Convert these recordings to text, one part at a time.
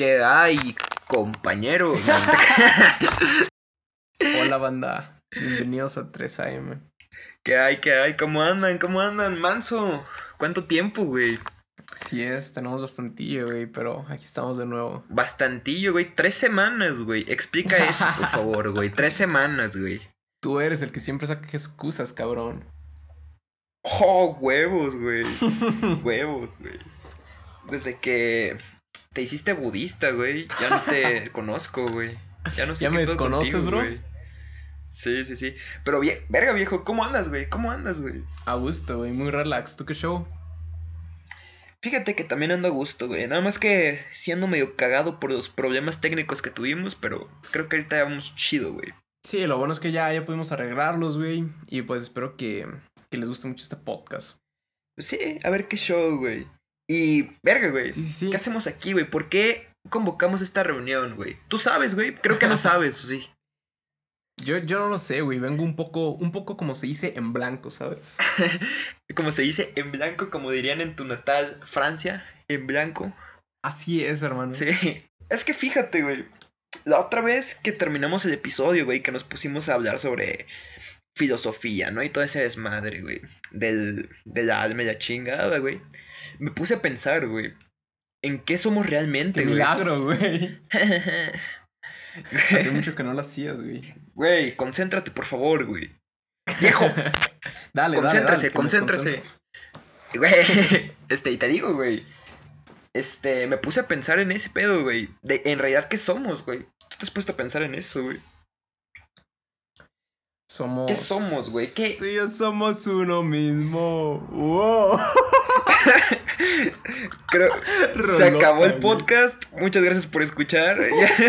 ¿Qué hay, compañero? Hola, banda. Bienvenidos a 3AM. ¿Qué hay, qué hay? ¿Cómo andan? ¿Cómo andan, manso? ¿Cuánto tiempo, güey? Sí es, tenemos bastantillo, güey, pero aquí estamos de nuevo. Bastantillo, güey. Tres semanas, güey. Explica eso, por favor, güey. Tres semanas, güey. Tú eres el que siempre saca excusas, cabrón. Oh, huevos, güey. huevos, güey. Desde que te hiciste budista, güey, ya no te conozco, güey. Ya no sé ¿Ya qué me desconoces, contigo, bro? güey. Sí, sí, sí. Pero, vie- verga, viejo, ¿cómo andas, güey? ¿Cómo andas, güey? A gusto, güey, muy relax. ¿Tú qué show? Fíjate que también ando a gusto, güey. Nada más que siendo medio cagado por los problemas técnicos que tuvimos, pero creo que ahorita vamos chido, güey. Sí, lo bueno es que ya, ya pudimos arreglarlos, güey. Y pues espero que, que les guste mucho este podcast. Sí, a ver qué show, güey. Y, verga, güey. Sí, sí, sí. ¿Qué hacemos aquí, güey? ¿Por qué convocamos esta reunión, güey? ¿Tú sabes, güey? Creo que no sabes, ¿o sí? Yo, yo no lo sé, güey. Vengo un poco, un poco como se dice en blanco, ¿sabes? Como se dice, en blanco, como dirían en tu natal Francia, en blanco. Así es, hermano. Sí. Es que fíjate, güey. La otra vez que terminamos el episodio, güey, que nos pusimos a hablar sobre filosofía, ¿no? Y todo ese desmadre, güey. Del, del alma y la chingada, güey. Me puse a pensar, güey. ¿En qué somos realmente, Qué güey? milagro, güey. Hace mucho que no lo hacías, güey. Güey, concéntrate, por favor, güey. Viejo, dale, dale, concéntrese, dale, desconcentro. Güey, este, y te digo, güey. Este, me puse a pensar en ese pedo, güey. De, en realidad, ¿qué somos, güey? ¿Tú te has puesto a pensar en eso, güey? Somos. ¿Qué somos, güey? ¿Qué? Tú y yo somos uno mismo. Wow. Creo, se acabó el güey. podcast. Muchas gracias por escuchar.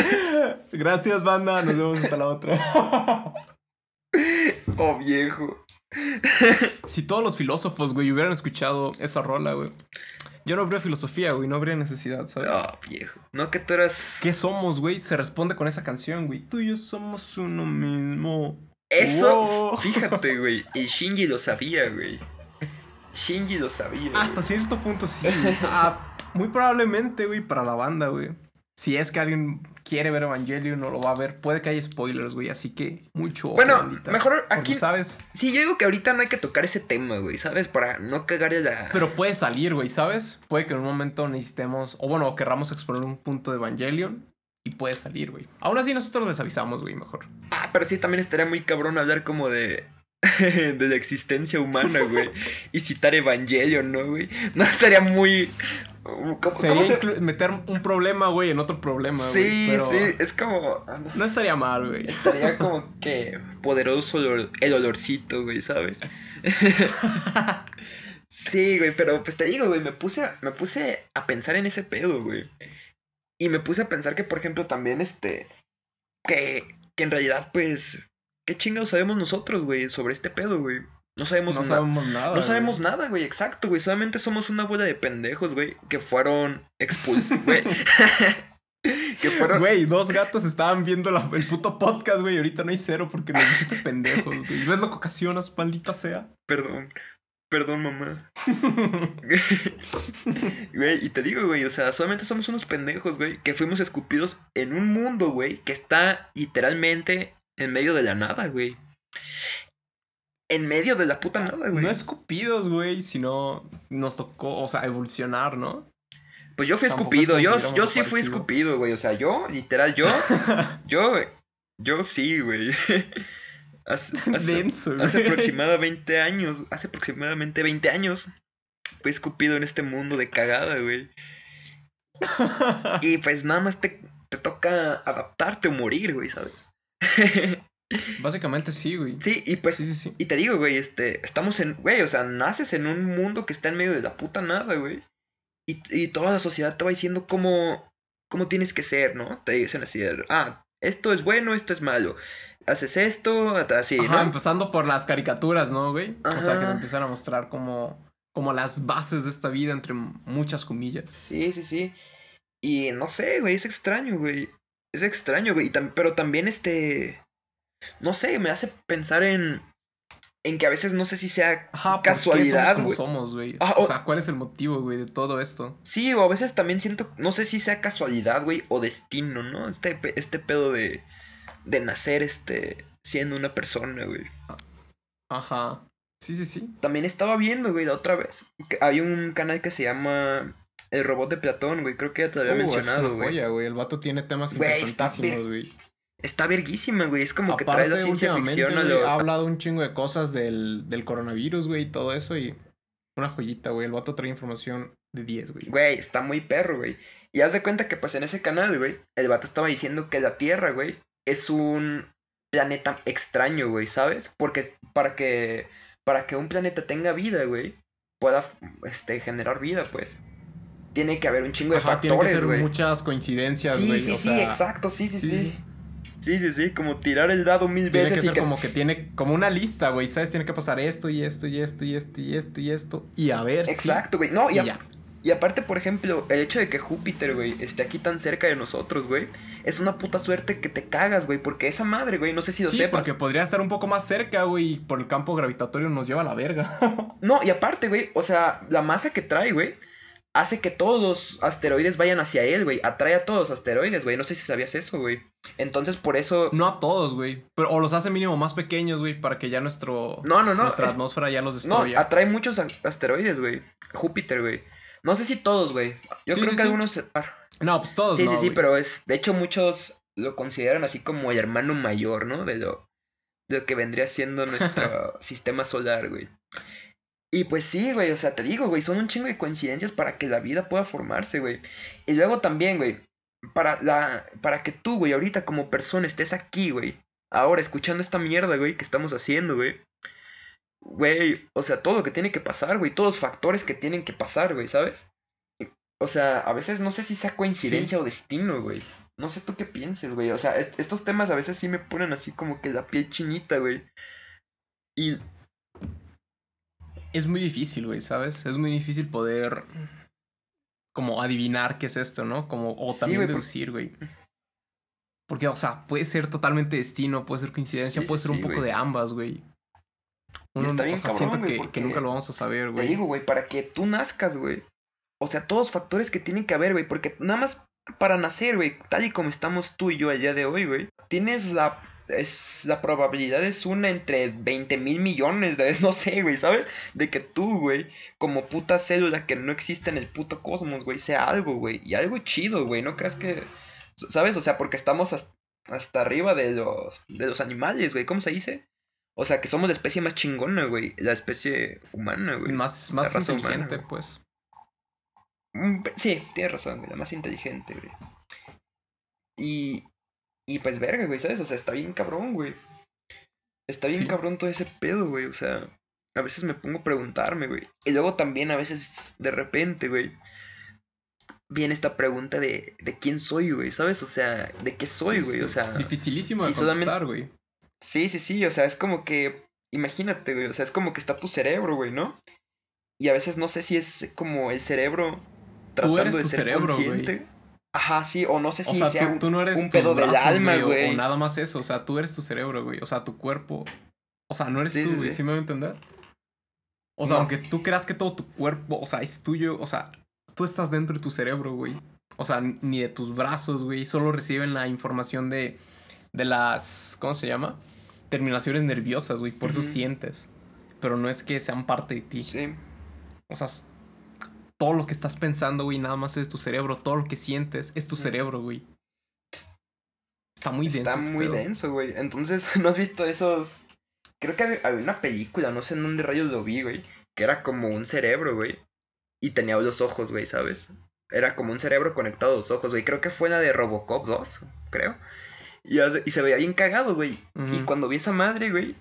Gracias, banda. Nos vemos hasta la otra. Oh, viejo. si todos los filósofos, güey, hubieran escuchado esa rola, güey. Yo no habría filosofía, güey. No habría necesidad, ¿sabes? Oh, viejo. No que tú eras. ¿Qué somos, güey? Se responde con esa canción, güey. Tú y yo somos uno mismo. Eso. Wow. Fíjate, güey. Y Shinji lo sabía, güey. Shinji lo sabía. güey. Hasta cierto punto sí. Ah, muy probablemente, güey, para la banda, güey. Si es que alguien quiere ver Evangelion no lo va a ver, puede que haya spoilers, güey. Así que mucho. Bueno, bandita. mejor aquí- ¿Sabes? Sí, yo digo que ahorita no hay que tocar ese tema, güey, ¿sabes? Para no cagarle la. Pero puede salir, güey, ¿sabes? Puede que en un momento necesitemos, o bueno, querramos explorar un punto de Evangelion y puede salir, güey. Aún así nosotros les avisamos, güey, mejor. Ah, pero sí también estaría muy cabrón hablar como de. de la existencia humana, güey. y citar Evangelion, ¿no, güey? No estaría muy. ¿Cómo, cómo se- inclu- meter un problema, güey, en otro problema, güey. Sí, pero sí, es como. no. Estaría mal, güey. Estaría como que poderoso el olorcito, güey, ¿sabes? sí, güey, pero pues te digo, güey, me puse, a, me puse a pensar en ese pedo, güey. Y me puse a pensar que, por ejemplo, también este. Que, que en realidad, pues. ¿Qué chingados sabemos nosotros, güey, sobre este pedo, güey? No sabemos No nada. sabemos nada. No güey. sabemos nada, güey, exacto, güey. Solamente somos una bola de pendejos, güey, que fueron expulsados, güey. que fueron. Güey, dos gatos estaban viendo la- el puto podcast, güey. y Ahorita no hay cero porque nos dijiste pendejos, güey. ¿Ves lo que ocasionas, maldita sea? Perdón. Perdón, mamá. Güey, y te digo, güey, o sea, solamente somos unos pendejos, güey, que fuimos escupidos en un mundo, güey, que está literalmente en medio de la nada, güey. En medio de la puta nada, güey. no escupidos, güey, sino nos tocó, o sea, evolucionar, ¿no? Pues yo fui tampoco escupido, yo, yo sí fui escupido, güey, o sea, yo, literal, yo, yo, yo sí, güey. Hace, hace- Denso, güey. hace aproximadamente años, hace aproximadamente 20 años, fui escupido en este mundo de cagada, güey. Y pues nada más te, te toca adaptarte o morir, güey, ¿sabes? Básicamente sí, güey. sí, y pues, sí, sí, sí. y te digo, güey, este, estamos en, güey, o sea, naces en un mundo que está en medio de la puta nada, güey. Y, y toda la sociedad te va diciendo cómo, cómo tienes que ser, ¿no? Te dicen así, ah, esto es bueno, esto es malo. Haces esto, así, Ajá, ¿no? empezando por las caricaturas, ¿no, güey? O sea, que te empiezan a mostrar como, como las bases de esta vida, entre muchas comillas. Sí, sí, sí. Y no sé, güey, es extraño, güey. Es extraño, güey. tam- pero también este... No sé, me hace pensar en... en que a veces no sé si sea Ajá, ¿por qué casualidad, somos güey. Ah, o o- sea, ¿cuál es el motivo, güey, de todo esto? Sí, o a veces también siento, no sé si sea casualidad, güey, o destino, ¿no? Este, este pedo de, de nacer, este, siendo una persona, güey. Ajá. Sí, sí, sí. También estaba viendo, güey, la otra vez. que hay un canal que se llama El Robot de Platón, güey. Creo que ya te lo había Uh, es mencionado, una güey. güey. El vato tiene temas Güey, interesantísimos, güey. Está verguísima, güey. Es como que trae la Aparte, ciencia ficción a güey, lo... ha hablado un chingo de cosas del, del coronavirus, güey, y todo eso, y una joyita, güey. El vato trae información de 10, güey. Güey, está muy perro, güey. Y haz de cuenta que, pues, en ese canal, güey, el vato estaba diciendo que la Tierra, güey, es un planeta extraño, güey, ¿sabes? Porque para que, para que un planeta tenga vida, güey, pueda, este, generar vida, pues, tiene que haber un chingo de Ajá, tiene que factores, ser muchas coincidencias, Sí, güey. sí, o sí, sea, exacto, sí, sí, sí, sí. sí. Sí, sí, sí, como tirar el dado mil Tiene veces que y ser que... como que tiene como una lista, güey, ¿sabes? Tiene que pasar esto y esto y esto y esto y esto y esto y a ver Exacto, güey. No, y, y a- ya. y aparte, por ejemplo, el hecho de que Júpiter, güey, esté aquí tan cerca de nosotros, güey, es una puta suerte que te cagas, güey, porque esa madre, güey, no sé si lo Sí, sepas. porque podría estar un poco más cerca, güey, y por el campo gravitatorio nos lleva a la verga. No, y aparte, güey, o sea, la masa que trae, güey, hace que todos los asteroides vayan hacia él, güey. Atrae a todos los asteroides, güey. No sé si sabías eso, güey. Entonces, por eso... no a todos, güey. Pero o los hace mínimo más pequeños, güey, para que ya nuestro No, no, no. nuestra es- atmósfera ya los No, destruya. atrae muchos asteroides, güey. Júpiter, güey. No sé si todos, güey. Yo Sí, creo sí, que sí. algunos... No, pues todos Sí, no, sí, sí, pero es... De hecho, muchos lo consideran así como el hermano mayor, ¿no? De lo, de lo que vendría siendo nuestro sistema solar, güey. Y pues sí, güey, o sea, te digo, güey, son un chingo de coincidencias para que la vida pueda formarse, güey. Y luego también, güey, para, la, para que tú, güey, ahorita como persona estés aquí, güey, ahora escuchando esta mierda, güey, que estamos haciendo, güey. Güey, o sea, todo lo que tiene que pasar, güey, todos los factores que tienen que pasar, güey, ¿sabes? O sea, a veces no sé si sea coincidencia o destino, güey. No sé tú qué pienses, güey. O sea, est- estos temas a veces sí me ponen así como que la piel chinita, güey. Y Es muy difícil, güey, ¿sabes? Es muy difícil poder como adivinar qué es esto, ¿no? Como, o también deducir, güey. Porque, o sea, puede ser totalmente destino, puede ser coincidencia, Sí, puede sí, ser un poco de ambas, güey. Uno, está bien o sea, cabrón, siento que, que nunca lo vamos a saber, te güey. digo, güey, para que tú nazcas, güey. O sea, todos los factores que tienen que haber, güey. Porque nada más para nacer, güey, tal y como estamos tú y yo el día de hoy, güey. Tienes la... Es, la probabilidad es una entre 20 mil millones de, no sé, güey, ¿sabes? De que tú, güey, como puta célula que no existe en el puto cosmos, güey, sea algo, güey. Y algo chido, güey, no creas que... ¿Sabes? O sea, porque estamos hasta, hasta arriba de los, de los animales, güey, ¿cómo se dice? O sea, que somos la especie más chingona, güey. La especie humana, güey. Más, más humana, inteligente, pues. Mm, Sí, tienes razón, güey. La más inteligente, güey. Y. Y pues, verga, güey, ¿sabes? O sea, está bien cabrón, güey. Está bien Sí. cabrón todo ese pedo, güey. O sea, a veces me pongo a preguntarme, güey. Y luego también, a veces, de repente, güey. Viene esta pregunta de, de quién soy, güey, ¿sabes? O sea, de qué soy, Sí, güey. sí. O sea, Dificilísimo de sí, solamente- contestar, güey. Sí, sí, sí, o sea, es como que, imagínate, güey, o sea, es como que está tu cerebro, güey, ¿no? Y a veces no sé si es como el cerebro tratando eres de tu ser cerebro, güey. Ajá, sí, o no sé O si sea, sea tú, un- tú no eres un pedo del alma, o- güey. O, nada más eso. O sea, tú eres tu cerebro, güey. O sea, tu cuerpo. O sea, no eres Sí, tú, güey. sí. ¿Sí me voy a entender? O sea, No. aunque tú creas que todo tu cuerpo, o sea, es tuyo. O sea, tú estás dentro de tu cerebro, güey. O sea, ni de tus brazos, güey. Solo reciben la información de, de las. ¿Cómo se llama? Terminaciones nerviosas, güey. Por eso Ujú. sientes. Pero no es que sean parte de ti. Sí, O sea, todo lo que estás pensando, güey, nada más es tu cerebro. Todo lo que sientes es tu cerebro, güey. Está muy denso. está este muy pedo. denso, güey. Entonces, ¿no has visto esos...? Creo que había, una película, no sé en dónde rayos lo vi, güey, que era como un cerebro, güey, y tenía los ojos, güey, ¿sabes? Era como un cerebro conectado a los ojos, güey. Creo que fue la de Robocop 2, creo. Y, hace- y se veía bien cagado, güey. Y cuando vi esa madre, güey,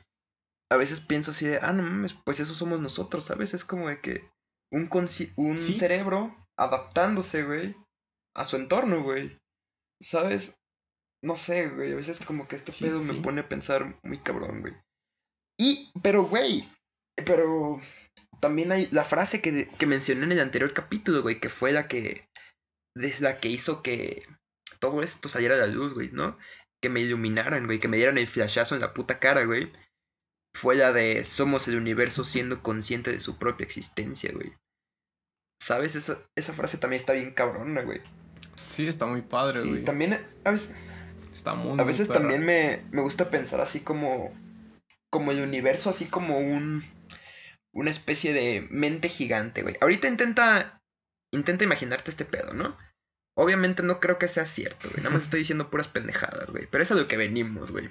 a veces pienso así de, ah, no mames, pues eso somos nosotros, ¿sabes? Es como de que un, un Sí. cerebro adaptándose, güey, a su entorno, güey. ¿Sabes? No sé, güey, a veces como que este Sí, pedo sí, me pone a pensar muy cabrón, güey. Y, pero, güey, pero también hay la frase que, que mencioné en el anterior capítulo, güey, que fue la que, la que hizo que todo esto saliera a la luz, güey, ¿no? Que me iluminaran, güey, que me dieran el flashazo en la puta cara, güey. Fue la de somos el universo siendo consciente de su propia existencia, güey. ¿Sabes? Esa, esa frase también está bien cabrona, güey. Sí, está muy padre, Sí, güey. también a veces, Está muy, a veces también me, me gusta pensar así como, como el universo, así como un, una especie de mente gigante, güey. Ahorita intenta, intenta imaginarte este pedo, ¿no? Obviamente no creo que sea cierto, güey. Nada más estoy diciendo puras pendejadas, güey. Pero es a lo que venimos, güey.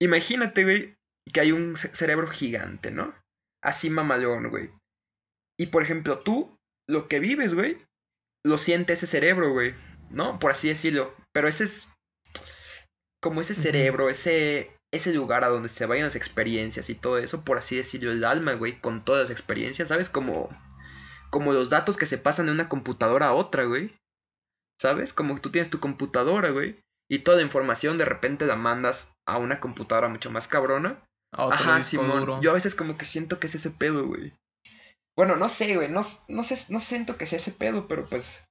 Imagínate, güey, que hay un ce- cerebro gigante, ¿no? Así mamalón, güey. Y por ejemplo, tú, lo que vives, güey, lo siente ese cerebro, güey. ¿No? Por así decirlo. Pero ese es. Como ese cerebro, ese. Ese lugar a donde se vayan las experiencias y todo eso, por así decirlo, el alma, güey, con todas las experiencias, ¿sabes? Como. Como los datos que se pasan de una computadora a otra, güey. ¿Sabes? Como tú tienes tu computadora, güey. Y toda la información de repente la mandas a una computadora mucho más cabrona. A otro Ajá, disco Simón. duro. Yo a veces como que siento que es ese pedo, güey. Bueno, no sé, güey. No, no sé, no siento que sea ese pedo, pero pues.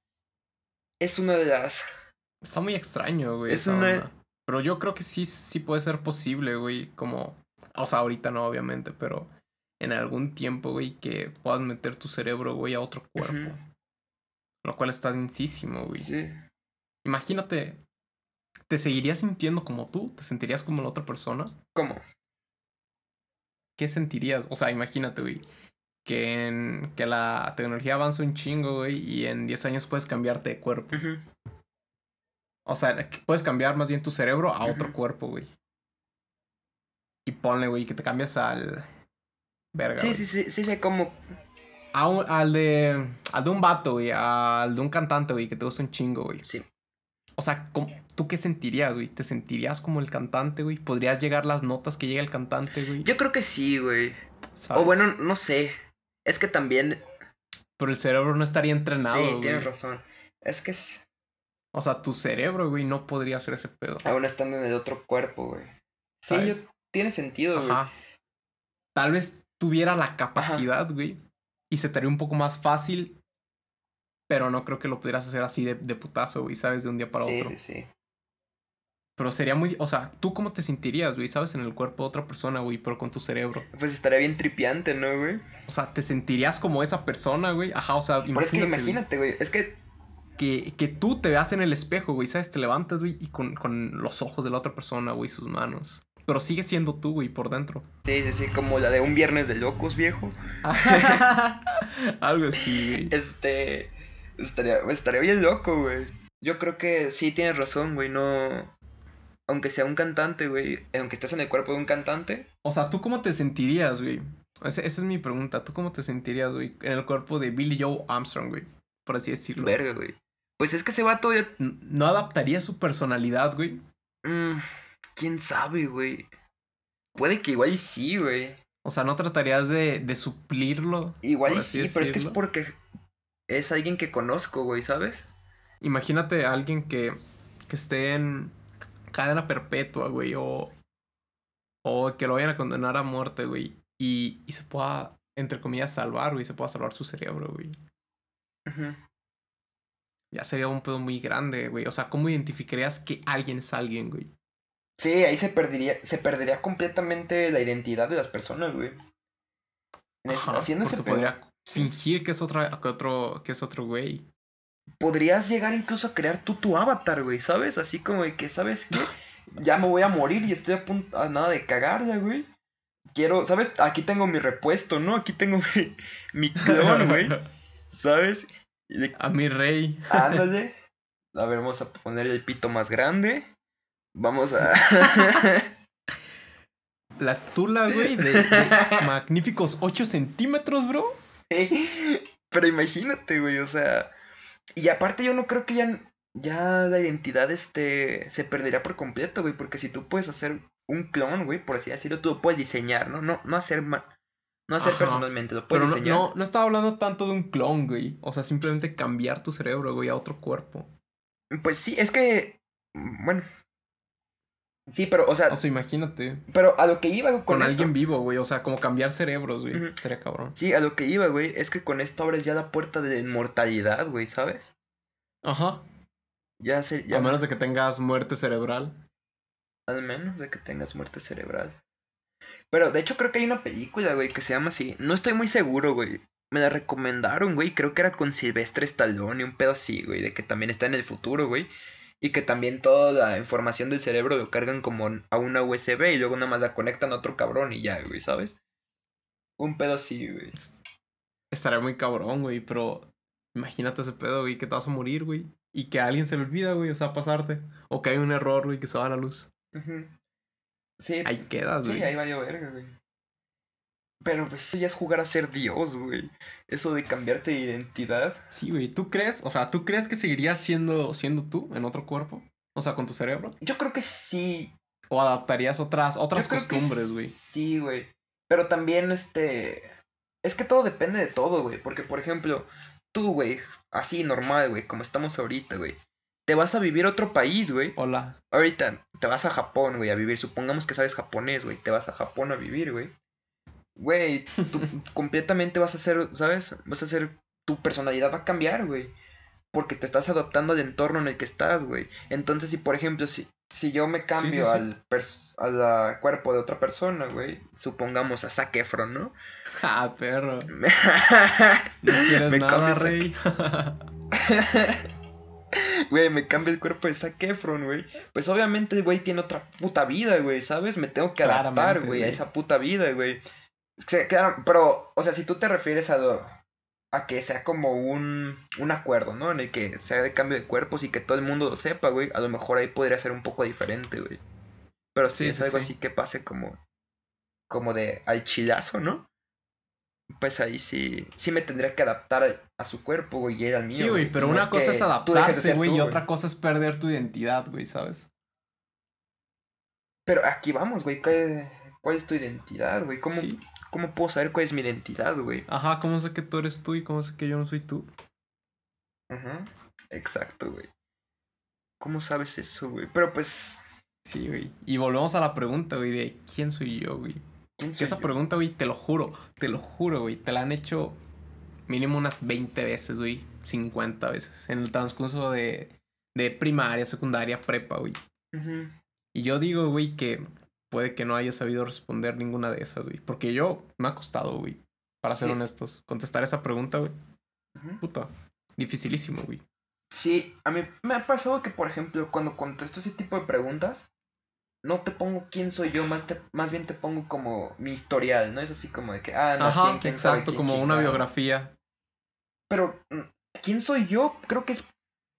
Es una de las. Está muy extraño, güey. Es una- onda. Pero yo creo que sí, sí puede ser posible, güey. Como. O sea, ahorita no, obviamente, pero en algún tiempo, güey, que puedas meter tu cerebro, güey, a otro cuerpo. Lo cual está densísimo, güey. Sí. Imagínate, ¿te seguirías sintiendo como tú? ¿Te sentirías como la otra persona? ¿Cómo? ¿Qué sentirías? O sea, imagínate, güey. Que, en, que la tecnología avanza un chingo, güey, y en 10 años puedes cambiarte de cuerpo. O sea, puedes cambiar más bien tu cerebro a otro cuerpo, güey. Y ponle, güey, que te cambias al. Verga. Sí, güey. sí, sí, sí, sé cómo. A un- al de. Al de un vato, güey. Al de un cantante, güey, que te gusta un chingo, güey. Sí. O sea, ¿cómo- ¿tú qué sentirías, güey? ¿Te sentirías como el cantante, güey? ¿Podrías llegar las notas que llega el cantante, güey? Yo creo que sí, güey. ¿Sabes? O bueno, no sé. Es que también. Pero el cerebro no estaría entrenado, sí, güey. tienes razón. Es que es- O sea, tu cerebro, güey, no podría hacer ese pedo. aún estando en el otro cuerpo, güey. Sí, yo- tiene sentido, güey. Tal vez tuviera la capacidad, güey. Y se te haría un poco más fácil. Pero no creo que lo pudieras hacer así de, de putazo, güey, ¿sabes? De un día para sí, otro. sí, sí. Pero sería muy. O sea, ¿tú cómo te sentirías, güey? ¿Sabes? En el cuerpo de otra persona, güey, pero con tu cerebro. Pues estaría bien tripiante, ¿no, güey? O sea, ¿te sentirías como esa persona, güey? Ajá, o sea, Pero es que imagínate, güey, imagínate, güey. Es que que, que tú te veas en el espejo, güey, ¿sabes? Te levantas, güey, y con, con los ojos de la otra persona, güey, sus manos. Pero sigue siendo tú, güey, por dentro. Sí, sí, sí, como la de un viernes de locos, viejo. Algo así, güey. Este. Estaría, estaría bien loco, güey. Yo creo que sí tienes razón, güey. No. Aunque sea un cantante, güey. Aunque estés en el cuerpo de un cantante. O sea, ¿tú cómo te sentirías, güey? Esa, esa es mi pregunta. ¿Tú cómo te sentirías, güey? En el cuerpo de Billy Joe Armstrong, güey. Por así decirlo. Verga, güey. Pues es que ese vato ya. ¿No adaptaría su personalidad, güey? mm, Quién sabe, güey. Puede que igual sí, güey. O sea, ¿no tratarías de, de suplirlo? Igual sí, pero es que es porque es alguien que conozco, güey, ¿sabes? Imagínate a alguien que, que esté en cadena perpetua, güey, o, o que lo vayan a condenar a muerte, güey, y, y se pueda, entre comillas, salvar, güey, se pueda salvar su cerebro, güey. Ya sería un pedo muy grande, güey. O sea, ¿cómo identificarías que alguien es alguien, güey? Sí, ahí se perdería, se perdería completamente la identidad de las personas, güey. Ajá, pedo. podría fingir que es otra, que otro, que es otro güey. podrías llegar incluso a crear tú tu avatar, güey, ¿sabes? Así como de que, ¿sabes qué? Ya me voy a morir y estoy a punto a nada de cagarla, güey. Quiero, ¿sabes? Aquí tengo mi repuesto, ¿no? Aquí tengo mi, mi clon, güey. ¿Sabes? De- A mi rey. ándale. A ver, vamos a poner el pito más grande. Vamos a... La tula, güey, de, de magníficos 8 centímetros, bro. Pero imagínate, güey, o sea... Y aparte yo no creo que ya, ya la identidad este, se perdería por completo, güey, porque si tú puedes hacer un clon, güey, por así decirlo, tú lo puedes diseñar, ¿no? No, no hacer, no hacer Ajá. personalmente, lo puedes no, diseñar. no, no estaba hablando tanto de un clon, güey. O sea, simplemente cambiar tu cerebro, güey, a otro cuerpo. Pues sí, es que, mm, bueno... Sí, pero, o sea, O sea, imagínate. pero a lo que iba con, Con, esto... alguien vivo, güey. O sea, como cambiar cerebros, güey. Ujú. Estaría cabrón. Sí, a lo que iba, güey, es que con esto abres ya la puerta de inmortalidad, güey, ¿sabes? Ajá. Ya se... Ya A menos de que tengas muerte cerebral. Al menos de que tengas muerte cerebral. Pero de hecho creo que hay una película, güey, que se llama así. No estoy muy seguro, güey. Me la recomendaron, güey. Creo que era con Silvestre Stallone y un pedo así, güey. De que también está en el futuro, güey. Y que también toda la información del cerebro lo cargan como a una USB y luego nada más la conectan a otro cabrón y ya, güey, ¿sabes? Un pedo así, güey. Estaría muy cabrón, güey, pero imagínate ese pedo, güey, que te vas a morir, güey. Y que a alguien se le olvida, güey, o sea, pasarte. O que hay un error, güey, que se va a la luz. Sí, Ahí quedas, sí, güey. ahí valió verga, güey. Pero pues eso ya es jugar a ser Dios, güey. Eso de cambiarte de identidad. Sí, güey. ¿Tú crees? O sea, ¿tú crees que seguirías siendo, siendo tú en otro cuerpo? O sea, con tu cerebro. Yo creo que sí. ¿O adaptarías otras, otras Yo costumbres, güey? Sí, güey. Pero también, este. Es que todo depende de todo, güey. Porque, por ejemplo, tú, güey, así normal, güey, como estamos ahorita, güey. Te vas a vivir a otro país, güey. Hola. Ahorita te vas a Japón, güey, a vivir. Supongamos que sabes japonés, güey. Te vas a Japón a vivir, güey. Güey, tú completamente vas a ser, ¿sabes? Vas a ser. Tu personalidad va a cambiar, güey. Porque te estás adaptando al entorno en el que estás, güey. Entonces, si por ejemplo, si, si yo me cambio sí. al, cuerpo de otra persona, güey. Supongamos a Zac Efron, ¿no? Ah, perro. Me- No quieres Me nada, rey. Güey, me cambia el cuerpo de Zac Efron, güey. Pues obviamente güey tiene otra puta vida, güey, ¿sabes? Me tengo que adaptar, güey, a esa puta vida, güey. Que, claro, pero, o sea, si tú te refieres a lo, a que sea como un, un acuerdo, ¿no? En el que sea de cambio de cuerpos y que todo el mundo lo sepa, güey. A lo mejor ahí podría ser un poco diferente, güey. Pero si Sí, es sí, algo sí. así que pase como, como de al chilazo, ¿no? Pues ahí sí, sí me tendría que adaptar a, a su cuerpo, güey, y él al mío. Sí, güey, pero no una cosa es adaptarse, güey, y otra cosa es perder tu identidad, güey, ¿sabes? Pero aquí vamos, güey. ¿Cuál, cuál es tu identidad, güey? ¿Cómo, Sí. ¿Cómo puedo saber cuál es mi identidad, güey? Ajá, ¿cómo sé que tú eres tú y cómo sé que yo no soy tú? Ajá. Exacto, güey. ¿Cómo sabes eso, güey? Pero pues, Sí, güey. Y volvemos a la pregunta, güey, de quién soy yo, güey. ¿quién soy esa yo? pregunta, güey, te lo juro, te lo juro, güey. Te la han hecho mínimo unas 20 veces, güey. 50 veces. En el transcurso de, de primaria, secundaria, prepa, güey. Ujú. Y yo digo, güey, que puede que no haya sabido responder ninguna de esas, güey. Porque yo me ha costado, güey. Para ser honestos. Contestar esa pregunta, güey. Ujú. Puta. Dificilísimo, güey. Sí, a mí me ha pasado que, por ejemplo, cuando contesto ese tipo de preguntas, no te pongo quién soy yo, más, te- más bien te pongo como mi historial, ¿no? Es así como de que, ah, en Ajá, quién sabe exacto, quién como una biografía. Pero, mm, ¿quién soy yo? Creo que es,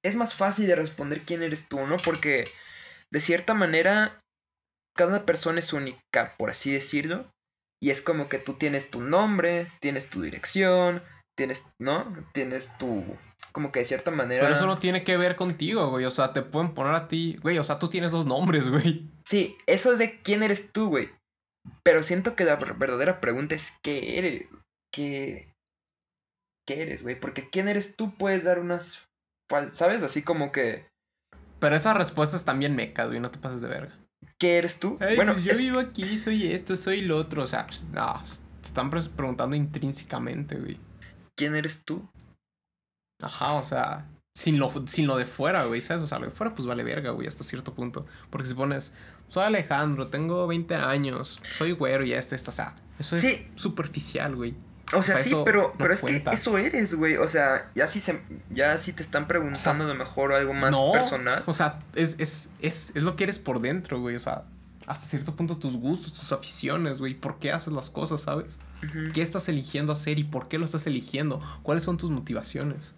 es más fácil de responder quién eres tú, ¿no? Porque, de cierta manera, cada persona es única, por así decirlo. Y es como que tú tienes tu nombre, tienes tu dirección, tienes, ¿no? Tienes tu... Como que de cierta manera... Pero eso no tiene que ver contigo, güey. O sea, te pueden poner a ti. Güey, o sea, tú tienes dos nombres, güey. Sí, eso es de quién eres tú, güey. Pero siento que la ver- verdadera pregunta es qué eres. ¿Qué, qué eres, güey? Porque quién eres tú puedes dar unas... ¿Sabes? Así como que... Pero esas respuestas también mecas, güey. No te pases de verga. ¿Qué eres tú? Ay, bueno, pues yo es- vivo aquí, soy esto, soy lo otro. O sea, pues, no, te están pre- preguntando intrínsecamente, güey. ¿quién eres tú? Ajá, o sea, sin lo, sin lo de fuera, güey, ¿sabes? O sea, lo de fuera, pues vale verga, güey, hasta cierto punto. Porque si pones, soy Alejandro, tengo 20 años, soy güero y esto, esto, o sea, eso es Sí. superficial, güey. O sea, sea, sí, pero, no pero es cuenta. que eso eres, güey. O sea, ya si se, ya si te están preguntando a lo mejor algo más no, personal. O sea, es, es, es, es lo que eres por dentro, güey, o sea, hasta cierto punto tus gustos, tus aficiones, güey, por qué haces las cosas, ¿sabes? ¿Qué estás eligiendo hacer y por qué lo estás eligiendo? ¿Cuáles son tus motivaciones?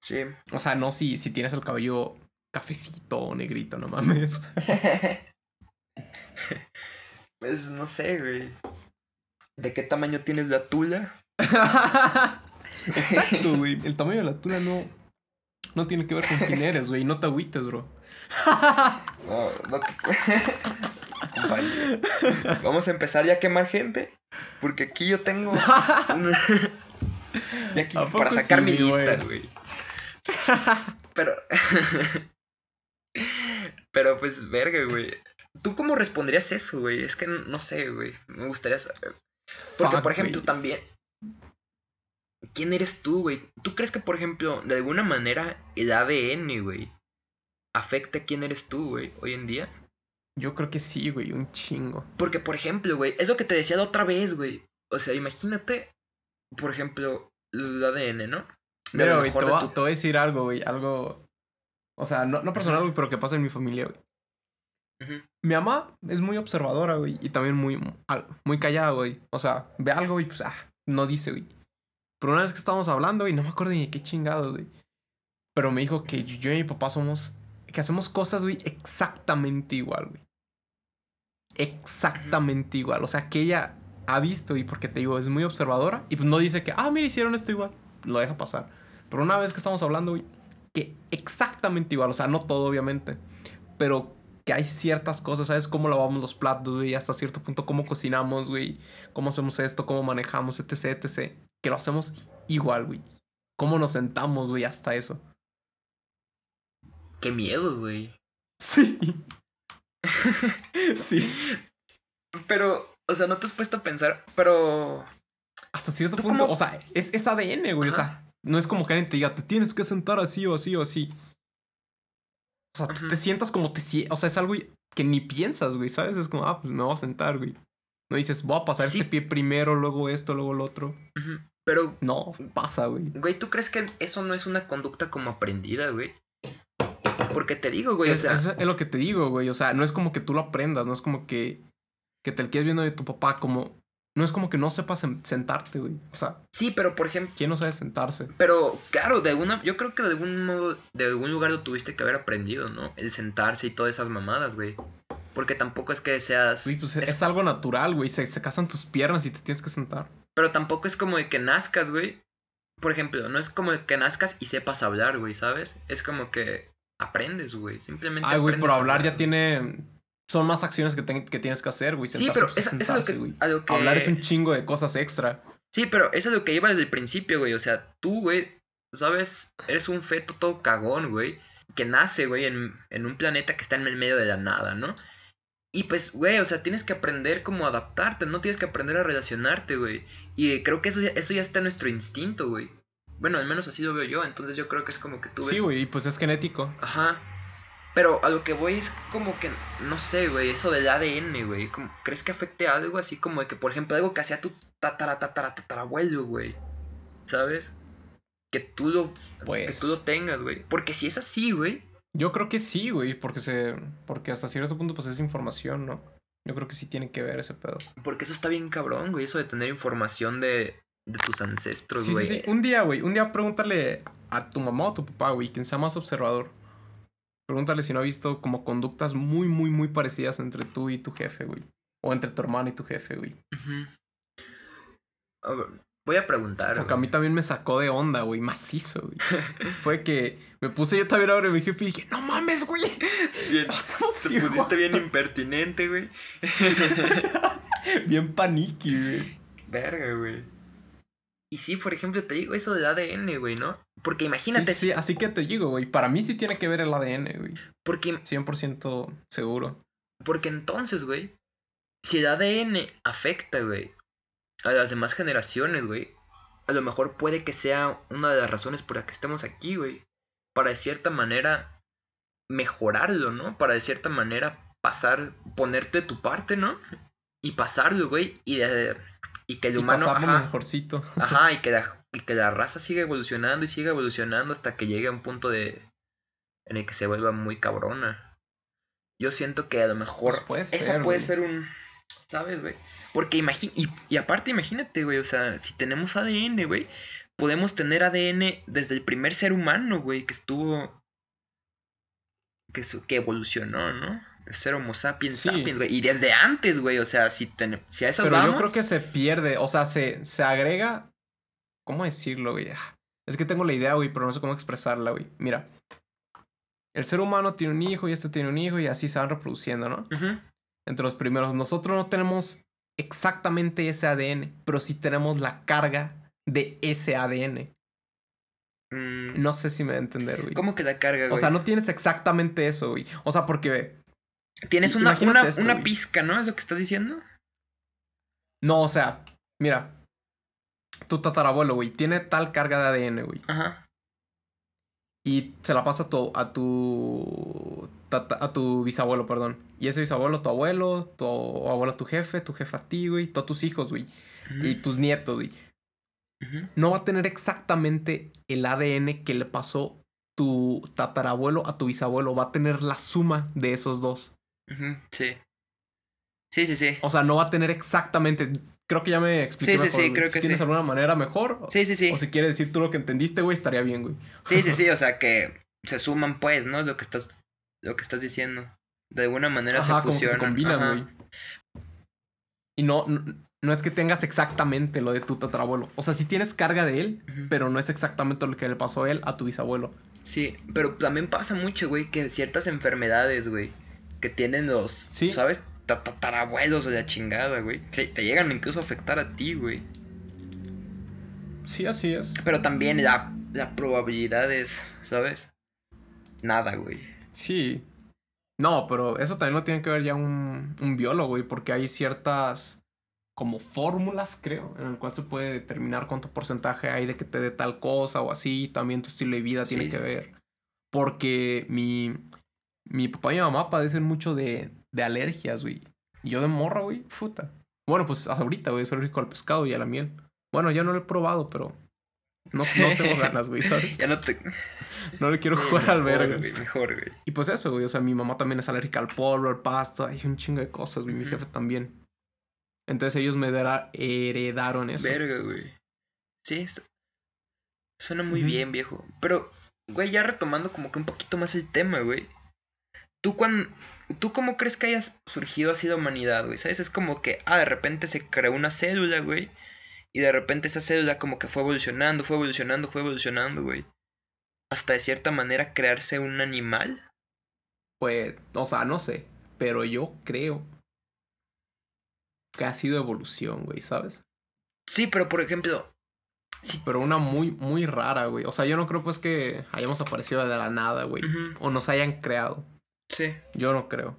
Sí. O sea, no si, si tienes el cabello cafecito o negrito, no mames. pues no sé, güey. ¿De qué tamaño tienes la tula? Exacto, güey. El tamaño de la tula no, no tiene que ver con quién eres, güey. No te agüites, bro. No, no te... Compañero. Vamos a empezar ya a quemar gente. Porque aquí yo tengo. una- ya aquí ¿A poco para sacar sí, mi lista, güey. Pero. Pero pues, verga, güey. ¿Tú cómo responderías eso, güey? Es que no sé, güey. Me gustaría saber. Porque, Fuck, por ejemplo, también. ¿Quién eres tú, güey? ¿Tú crees que, por ejemplo, de alguna manera el ADN, güey, afecta a quién eres tú, güey, hoy en día? Yo creo que sí, güey, un chingo. Porque, por ejemplo, güey, es lo que te decía la otra vez, güey. O sea, imagínate, por ejemplo, el ADN, ¿no? De güey, te, mejor de voy a- tu- te voy a decir algo, güey, algo... O sea, no, no personal, güey, pero que pasa en mi familia, güey. Mi mamá es muy observadora, güey, y también muy, muy callada, güey. O sea, ve algo y pues, ah, no dice, güey. Pero una vez que estábamos hablando, güey, no me acuerdo ni de qué chingados, güey. Pero me dijo que yo y mi papá somos, que hacemos cosas, güey, exactamente igual, güey. Exactamente igual. O sea, que ella ha visto, y porque te digo, es muy observadora, y pues no dice que, ah, mira, hicieron esto igual. Lo deja pasar. Pero una vez que estamos hablando, güey, que exactamente igual, o sea, no todo, obviamente, pero que hay ciertas cosas, ¿sabes? Cómo lavamos los platos, güey, hasta cierto punto, cómo cocinamos, güey, cómo hacemos esto, cómo manejamos, etc, etc. Que lo hacemos igual, güey. Cómo nos sentamos, güey, hasta eso. Qué miedo, güey. Sí. sí. Pero, o sea, no te has puesto a pensar, pero... Hasta cierto ¿Tú punto, cómo- o sea, es, es ADN, güey, o sea, no es como que alguien te diga, te tienes que sentar así o así o así. O sea, tú te sientas como te sientas, o sea, es algo que ni piensas, güey, ¿sabes? Es como, ah, pues me voy a sentar, güey. No dices, voy a pasar Sí. este pie primero, luego esto, luego el otro. Pero, No, pasa, güey. güey, ¿tú crees que eso no es una conducta como aprendida, güey? Porque te digo, güey, Es, o sea... es- es lo que te digo, güey. O sea, no es como que tú lo aprendas, no es como que, que te el quedes viendo de tu papá, como. No es como que no sepas sen- sentarte, güey. O sea, Sí, pero por ejemplo... ¿quién no sabe sentarse? Pero, claro, de alguna... Yo creo que de algún modo, de algún lugar lo tuviste que haber aprendido, ¿no? El sentarse y todas esas mamadas, güey. Porque tampoco es que seas... Güey, pues es- es, algo natural, güey. Se, se casan tus piernas y te tienes que sentar. Pero tampoco es como de que nazcas, güey. Por ejemplo, no es como de que nazcas y sepas hablar, güey, ¿sabes? Es como que aprendes, güey. Simplemente Ay, güey, pero hablar ya tiene. Son más acciones que, ten- que tienes que hacer, güey. Sí, pero pues, es es sentarse, que, güey. a lo que... Hablar es un chingo de cosas extra. Sí, pero eso es lo que iba desde el principio, güey. O sea, tú, güey, ¿sabes? Eres un feto todo cagón, güey. Que nace, güey, en, en un planeta que está en el medio de la nada, ¿no? Y pues, güey, o sea, tienes que aprender cómo adaptarte, ¿no? Tienes que aprender a relacionarte, güey. Y creo que eso eso ya está en nuestro instinto, güey. Bueno, al menos así lo veo yo. Entonces yo creo que es como que tú ves... Sí, güey, pues es genético. Ajá. Pero a lo que voy es como que, no sé, güey, eso del ADN, güey. ¿Crees que afecte algo así como de que, por ejemplo, algo que hacía tu tatara, tatara, tatarabuelo, güey? ¿Sabes? Que tú lo, que Pues. tú lo tengas, güey. Porque si es así, güey. Yo creo que sí, güey, porque se. Porque hasta cierto punto, pues es información, ¿no? Yo creo que sí tiene que ver ese pedo. Porque eso está bien cabrón, güey. Eso de tener información de, de tus ancestros, Sí, güey. sí, sí. Un día, güey. Un día pregúntale a tu mamá o tu papá, güey, quien sea más observador. Pregúntale si no ha visto como conductas muy, muy, muy parecidas entre tú y tu jefe, güey. O entre tu hermano y tu jefe, güey. Voy a preguntar. Porque a mí también me sacó de onda, güey. Macizo, güey. Fue que me puse yo también ahora mi jefe y dije, no mames, güey. Bien, te igual". pusiste bien impertinente, güey. Bien paniqui, güey. Verga, güey. Y sí, por ejemplo, te digo eso del ADN, güey, ¿no? Porque imagínate, Sí, sí, así que te digo, güey. Para mí sí tiene que ver el ADN, güey. porque, 100% seguro. porque entonces, güey, si el ADN afecta, güey, a las demás generaciones, güey, a lo mejor puede que sea una de las razones por las que estemos aquí, güey. Para de cierta manera mejorarlo, ¿no? Para de cierta manera pasar, ponerte tu parte, ¿no? Y pasarlo, güey, y, de- y que el Y humano... ajá, mejorcito. Ajá, y que, la, y que la raza siga evolucionando y siga evolucionando hasta que llegue a un punto de en el que se vuelva muy cabrona. Yo siento que a lo mejor Pues puede esa ser, puede güey. ser un, ¿sabes, güey? Porque imagina y, y aparte imagínate, güey, o sea, si tenemos ADN, güey, podemos tener ADN desde el primer ser humano, güey, que estuvo que, su- que evolucionó, ¿no? El ser Homo sapiens Sí. sapiens, güey, y desde antes, güey, o sea, si, ten- si a esas Pero vamos, yo creo que se pierde, o sea, se, se agrega. ¿Cómo decirlo, güey? Ah, Es que tengo la idea, güey, pero no sé cómo expresarla, güey. Mira. El ser humano tiene un hijo y este tiene un hijo y así se van reproduciendo, ¿no? Entre los primeros. Nosotros no tenemos exactamente ese ADN, pero sí tenemos la carga de ese ADN. Mm, No sé si me va a entender, güey. ¿Cómo que la carga, güey? O sea, no tienes exactamente eso, güey. O sea, porque Tienes una, una, esto, una güey. pizca, ¿no? ¿Es lo que estás diciendo? No, o sea, mira. Tu tatarabuelo, güey, tiene tal carga de ADN, güey. Ajá. Y se la pasa a tu, a tu tata- a tu bisabuelo, perdón. Y ese bisabuelo, tu abuelo, tu abuelo, tu jefe, tu jefe a ti, güey, todos tus hijos, güey. Y tus nietos, güey. No va a tener exactamente el ADN que le pasó tu tatarabuelo a tu bisabuelo. Va a tener la suma de esos dos. Sí. Sí, sí, sí. O sea, no va a tener exactamente. Creo que ya me expliqué. Sí, sí, mejor, sí, creo si que tienes sí. alguna manera mejor. Sí, sí, sí. O si quieres decir tú lo que entendiste, güey, estaría bien, güey. Sí, sí, sí, o sea que se suman pues, ¿no? Es lo que estás lo que estás diciendo. De alguna manera Ajá, se como que se combinan, güey. Y no, no, no es que tengas exactamente lo de tu tatarabuelo. O sea, sí tienes carga de él, pero no es exactamente lo que le pasó a él a tu bisabuelo. Sí, pero también pasa mucho, güey, que ciertas enfermedades, güey, que tienen los, Sí. ¿sabes? Ta- Tatarabuelos o la chingada, güey. Sí, te llegan incluso a afectar a ti, güey. Sí, así es. Pero también la, la probabilidad es, ¿sabes? Nada, güey. Sí. No, pero eso también lo tiene que ver ya un, un biólogo, güey, porque hay ciertas como fórmulas, creo, en el cual se puede determinar cuánto porcentaje hay de que te dé tal cosa o así. También tu estilo de vida tiene que ver. Porque mi, mi papá y mi mamá padecen mucho de, de alergias, güey. Y yo de morra, güey, puta. Bueno, pues ahorita, güey, soy rico al pescado y a la miel. Bueno, ya no lo he probado, pero no, no tengo ganas, güey, ¿sabes? Ya no te... No le quiero Sí, jugar al mejor, vergas. güey, Mejor, güey. Y pues eso, güey. O sea, mi mamá también es alérgica al polvo, al pasto. Hay un chingo de cosas, güey. Mi jefe también. Entonces ellos me heredaron eso. Verga, güey. Sí, es- suena muy bien, viejo. Pero, güey, ya retomando como que un poquito más el tema, güey. ¿Tú, cuan... ¿Tú cómo crees que haya surgido así la humanidad, güey? ¿Sabes? Es como que, ah, de repente se creó una célula, güey. Y de repente esa célula como que fue evolucionando, fue evolucionando, fue evolucionando, güey. Hasta de cierta manera crearse un animal. Pues, o sea, no sé. Pero yo creo que ha sido evolución, güey, ¿sabes? Sí, pero por ejemplo, Pero una muy, muy rara, güey. O sea, yo no creo pues que hayamos aparecido de la nada, güey. O nos hayan creado. Sí. Yo no creo.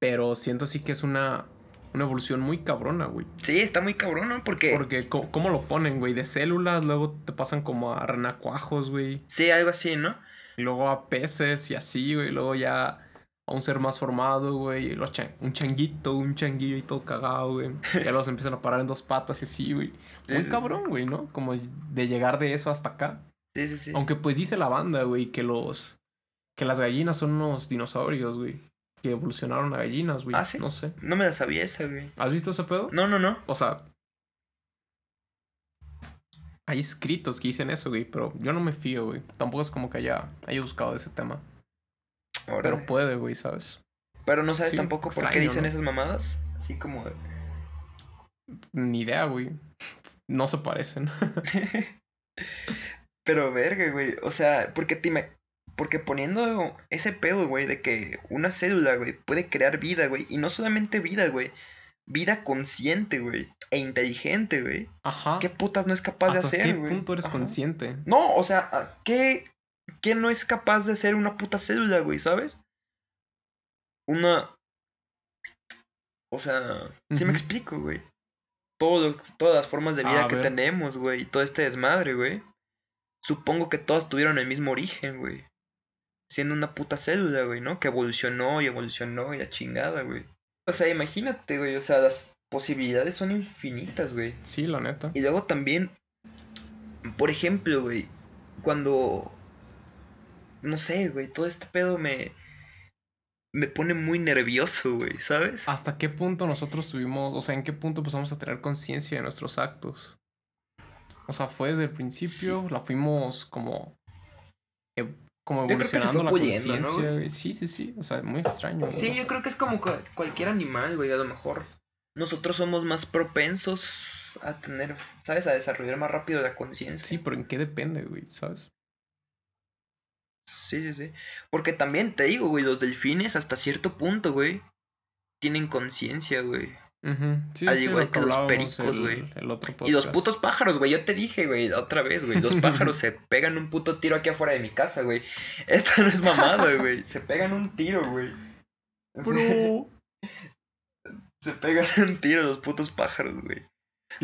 Pero siento sí que es una, una evolución muy cabrona, güey. Sí, está muy cabrón, ¿no? Porque, Porque, ¿cómo lo ponen, güey? De células, luego te pasan como a renacuajos, güey. sí, algo así, ¿no? Y luego a peces y así, güey. Luego ya a un ser más formado, güey. chan- un changuito, un changuillo y todo cagado, güey. Ya los empiezan a parar en dos patas y así, güey. Muy cabrón, güey, ¿no? Como de llegar de eso hasta acá. Sí, sí, sí. Aunque pues dice la banda, güey, que los... Que las gallinas son unos dinosaurios, güey. Que evolucionaron a gallinas, güey. ¿Ah, sí? No sé. No me la sabía esa, güey. ¿Has visto ese pedo? No, no, no. O sea, hay escritos que dicen eso, güey, pero yo no me fío, güey. Tampoco es como que haya, haya buscado ese tema. Órale. Pero puede, güey, ¿sabes? Pero no sabes Sí, tampoco por qué dicen ¿no? esas mamadas. Así como. Ni idea, güey. No se parecen. Pero verga, güey. O sea, porque te Porque poniendo ese pedo, güey, de que una célula, güey, puede crear vida, güey. Y no solamente vida, güey. Vida consciente, güey. E inteligente, güey. Ajá. ¿Qué putas no es capaz de ¿Hasta hacer, qué güey? punto eres Ajá. consciente? No, o sea, ¿a ¿qué, ¿qué no es capaz de hacer una puta célula, güey? ¿Sabes? Una... O sea, sí me explico, güey. Todo, todas las formas de vida A que ver. tenemos, güey, y todo este desmadre, güey. Supongo que todas tuvieron el mismo origen, güey. Siendo una puta célula, güey, ¿no? Que evolucionó y evolucionó y la chingada, güey. O sea, imagínate, güey, o sea, las posibilidades son infinitas, güey. Sí, la neta. Y luego también, por ejemplo, güey, cuando, no sé, güey, todo este pedo me, me pone muy nervioso, güey, ¿sabes? ¿Hasta qué punto nosotros tuvimos, o sea, en qué punto empezamos a tener conciencia de nuestros actos? O sea, fue desde el principio, la fuimos como, como evolucionando la ¿no, conciencia, güey. Sí, sí, sí. O sea, muy extraño. güey. Sí, yo creo que es como cua- cualquier animal, güey, a lo mejor. Nosotros somos más propensos a tener, ¿sabes? A desarrollar más rápido la conciencia. Sí, pero ¿en qué depende, güey? ¿Sabes? Sí, sí, sí. Porque también te digo, güey, los delfines hasta cierto punto, güey, tienen conciencia, güey. Sí, Al sí, igual lo que los pericos, el- güey. el otro Y los podcast. putos pájaros, güey. Yo te dije, güey, otra vez, güey. Los pájaros se pegan un puto tiro aquí afuera de mi casa, güey. Esta no es mamada, güey. Se pegan un tiro, güey. Bro. Se pegan un tiro los putos pájaros, güey.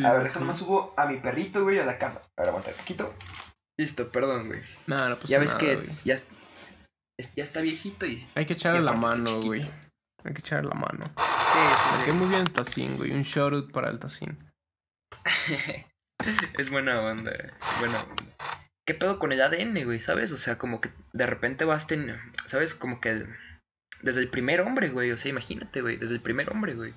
A ver, déjame subo a mi perrito, güey, a la cama. A ver, aguanta un poquito. Listo, perdón, güey. Nada, no ya ves nada, que güey. ya, ya está viejito y... Hay que echarle la mano, güey. Hay que echarle la mano. Sí, sí, muy bien el Tacín, güey. Un shout out para el Tacín. es buena onda, buena onda. ¿Qué pedo con el ADN, güey? ¿Sabes? O sea, como que de repente vas ten... ¿Sabes? Como que el- desde el primer hombre, güey. O sea, imagínate, güey. Desde el primer hombre, güey.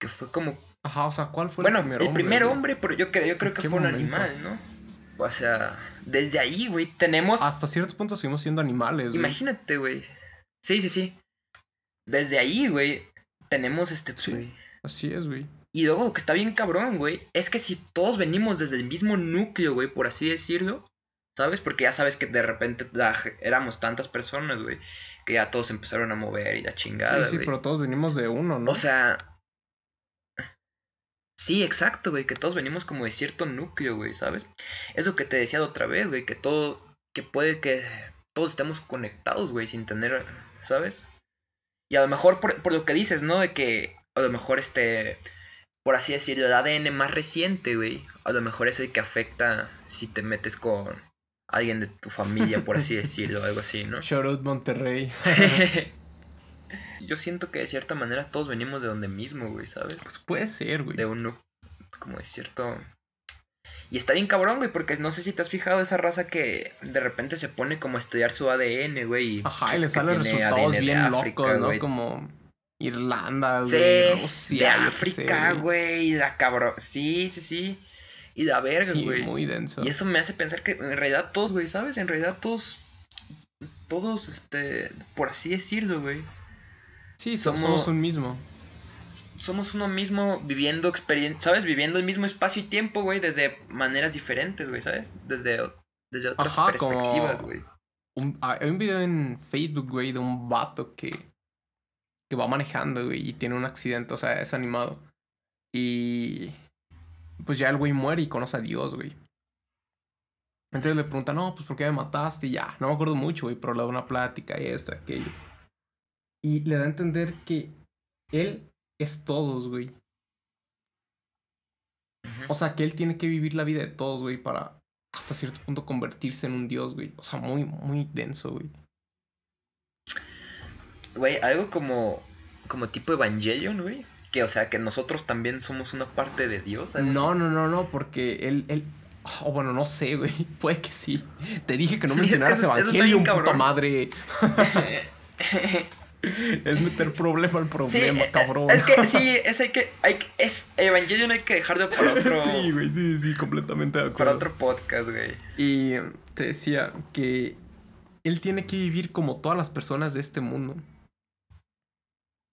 Que fue como... Ajá, o sea, ¿cuál fue bueno, el primer el hombre? primer güey? hombre, pero yo creo, yo creo ¿En que fue un animal, ¿no? O sea, desde ahí, güey, tenemos... Hasta cierto punto seguimos siendo animales, güey. Imagínate, güey. Sí, sí, sí. Desde ahí, güey, tenemos este... Sí. Así es, güey. Y luego que está bien cabrón, güey, es que si todos venimos desde el mismo núcleo, güey, por así decirlo, ¿sabes? Porque ya sabes que de repente la éramos tantas personas, güey, que ya todos empezaron a mover y la chingada, sí, sí, pero todos venimos de uno, ¿no? O sea... Sí, exacto, güey, que todos venimos como de cierto núcleo, güey, ¿sabes? Es lo que te decía la otra vez, güey, que todo, que puede que todos estemos conectados, güey, sin tener, ¿sabes? Y a lo mejor por, por lo que dices, ¿no? De que a lo mejor este, por así decirlo, el ADN más reciente, güey, a lo mejor es el que afecta si te metes con alguien de tu familia, por así decirlo, algo así, ¿no? Shout out Monterrey. Yo siento que de cierta manera todos venimos de donde mismo, güey, ¿sabes? pues puede ser, güey. de uno como de cierto y está bien cabrón güey porque no sé si te has fijado esa raza que de repente se pone como a estudiar su ADN güey y Ajá, y le salen resultados ADN de bien África, locos, ¿no? güey. Como Irlanda, sí güey. de Rusia, qué sé, África güey y la cabrón sí sí sí y la verga Sí, güey muy denso. y eso me hace pensar que en realidad todos güey sabes en realidad todos todos este por así decirlo güey Sí, so- somos- somos un mismo. Somos uno mismo viviendo experiencia, ¿sabes? Viviendo el mismo espacio y tiempo, güey, desde maneras diferentes, güey, ¿sabes? Desde, desde otras Ajá, perspectivas, güey. Un- ah, hay un video en Facebook, güey, de un vato que, que va manejando, güey, y tiene un accidente, o sea, es animado. Y pues ya el güey muere y conoce a Dios, güey. Entonces le pregunta, no, pues ¿por qué me mataste? Y ya, no me acuerdo mucho, güey, pero le da una plática y esto, aquello. Y le da a entender que él es todos, güey. O sea, que él tiene que vivir la vida de todos, güey, para hasta cierto punto convertirse en un dios, güey. O sea, muy, muy denso, güey. Güey, algo como, como tipo Evangelion, güey. Que, o sea, que nosotros también somos una parte de Dios. No, no, no, no, porque él, él... Oh, bueno, no sé, güey. Puede que sí. Te dije que no Es que mencionaras eso está Evangelion, puta madre. Es meter problema al problema, eh, cabrón. es que sí, es, hay que, hay es Evangelion hay que dejarlo para otro, Sí, güey, sí, sí, completamente de para acuerdo. otro podcast, güey. Y eh, te decía que él tiene que vivir como todas las personas de este mundo.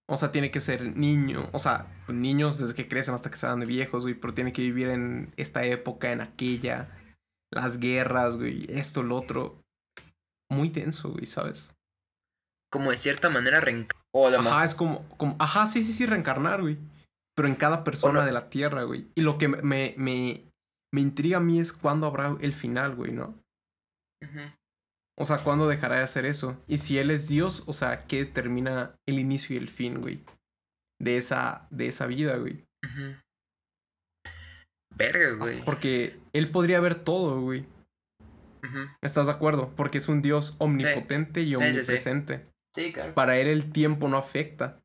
O sea, tiene que ser niño. O sea, niños desde que crecen hasta que se van de viejos, güey. Pero tiene que vivir en esta época, en aquella. Las guerras, güey. Esto, lo otro. Muy denso, güey, ¿sabes? Como de cierta manera reenca- O a lo mejor- Ajá, es como, como. Ajá, sí, sí, sí, reencarnar, güey. Pero en cada persona no- de la tierra, güey. Y lo que me, me, me, intriga a mí es cuándo habrá el final, güey, ¿no? O sea, ¿cuándo dejará de hacer eso? Y si él es Dios, o sea, ¿qué determina el inicio y el fin, güey? De esa, de esa vida, güey. Ujú. Verga, güey. Porque él podría ver todo, güey. ¿Estás de acuerdo? Porque es un Dios omnipotente y sí, sí. Omnipresente. Sí, claro. Para él el tiempo no afecta.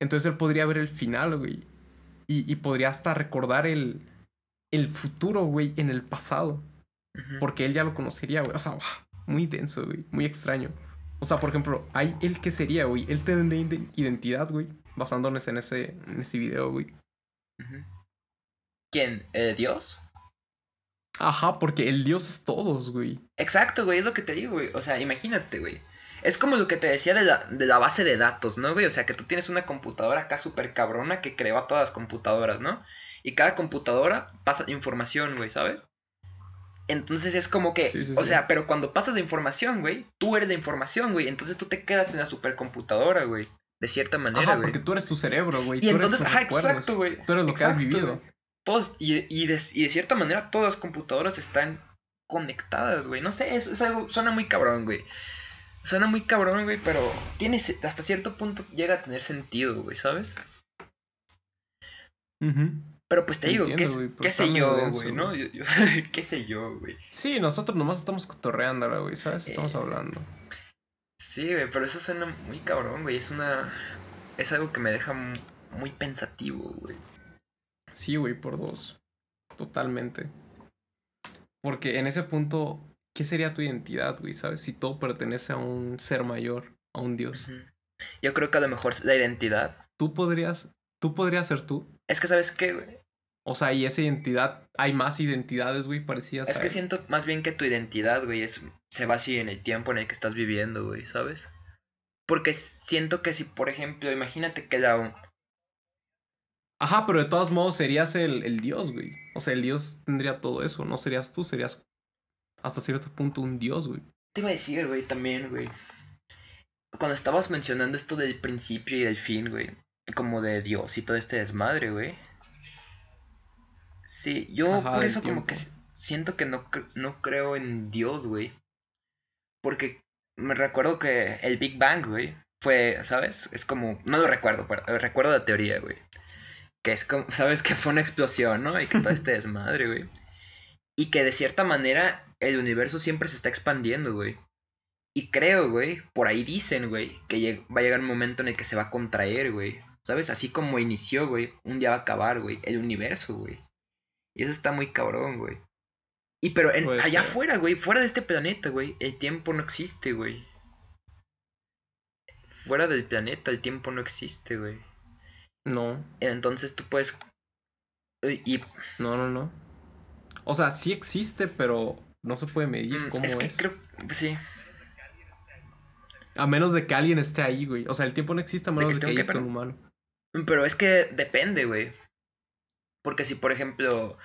Entonces él podría ver el final, güey. Y, y podría hasta recordar el, el futuro, güey, en el pasado. Porque él ya lo conocería, güey. O sea, muy denso, güey. Muy extraño. O sea, por ejemplo, hay él que sería, güey. Él tendría ide- identidad, güey. Basándonos en ese, en ese video, güey. ¿Quién? ¿Eh, ¿Dios? Ajá, porque el dios es todos, güey. Exacto, güey, es lo que te digo, güey. O sea, imagínate, güey. Es como lo que te decía de la, de la base de datos, ¿no, güey? O sea, que tú tienes una computadora acá súper cabrona que creó a todas las computadoras, ¿no? Y cada computadora pasa información, güey, ¿sabes? Entonces es como que, Sí, sí, o sí. sea, pero cuando pasas la información, güey, tú eres la información, güey. Entonces tú te quedas en la supercomputadora, güey. De cierta manera, Ajá, güey. porque tú eres tu cerebro, güey. Y tú eres entonces, tus ajá, recuerdos. exacto, güey. Tú eres lo que has vivido. güey. Todos, y, y, de, y de cierta manera todas las computadoras están conectadas, güey. No sé, es, es algo, suena muy cabrón, güey. Suena muy cabrón, güey, pero tiene, hasta cierto punto llega a tener sentido, güey, ¿sabes? Ujú. Pero pues te digo, ¿qué, Entiendo, güey, pero qué sé yo, güey, ¿no? Yo- yo- ¿Qué sé yo, güey? Sí, nosotros nomás estamos cotorreando, güey, ¿sabes? Estamos hablando. Sí, güey, pero eso suena muy cabrón, güey. Es una... Es algo que me deja mu- muy pensativo, güey. Sí, güey, por dos. Totalmente. Porque en ese punto, ¿qué sería tu identidad, güey? ¿Sabes? Si todo pertenece a un ser mayor, a un dios. Yo creo que a lo mejor la identidad... Tú podrías, tú podrías ser tú. Es que, ¿sabes qué, güey? O sea, y esa identidad, hay más identidades, güey, parecidas Es que siento más bien que tu identidad, güey, es, se basa así en el tiempo en el que estás viviendo, güey, ¿sabes? Porque siento que si, por ejemplo, imagínate que la... Ajá, pero de todos modos serías el, el dios, güey. O sea, el dios tendría todo eso. No serías tú, serías hasta cierto punto un dios, güey. Te iba a decir, güey, también, güey. Cuando estabas mencionando esto del principio y del fin, güey. Como de Dios y todo este desmadre, güey. Sí, yo Ajá, por eso como que siento que no, no creo en Dios, güey. Porque me recuerdo que el Big Bang, güey, fue, ¿sabes? Es como, no lo recuerdo, pero eh, recuerdo la teoría, güey. Que es como, ¿sabes? Que fue una explosión, ¿no? Y que todo este desmadre, güey. Y que de cierta manera el universo siempre se está expandiendo, güey. Y creo, güey, por ahí dicen, güey, que va a llegar un momento en el que se va a contraer, güey. ¿Sabes? Así como inició, güey, un día va a acabar, güey, el universo, güey. Y eso está muy cabrón, güey. Y pero en, allá ser. afuera, güey, fuera de este planeta, güey, el tiempo no existe, güey. Fuera del planeta el tiempo no existe, güey. No, Entonces tú puedes... Y no, no, no. O sea, sí existe, pero no se puede medir mm, cómo es es. que creo... Sí. A menos de que alguien esté ahí, güey. O sea, el tiempo no existe a menos de que, ahí esté un humano. Pero es que depende, güey. Porque si, por ejemplo,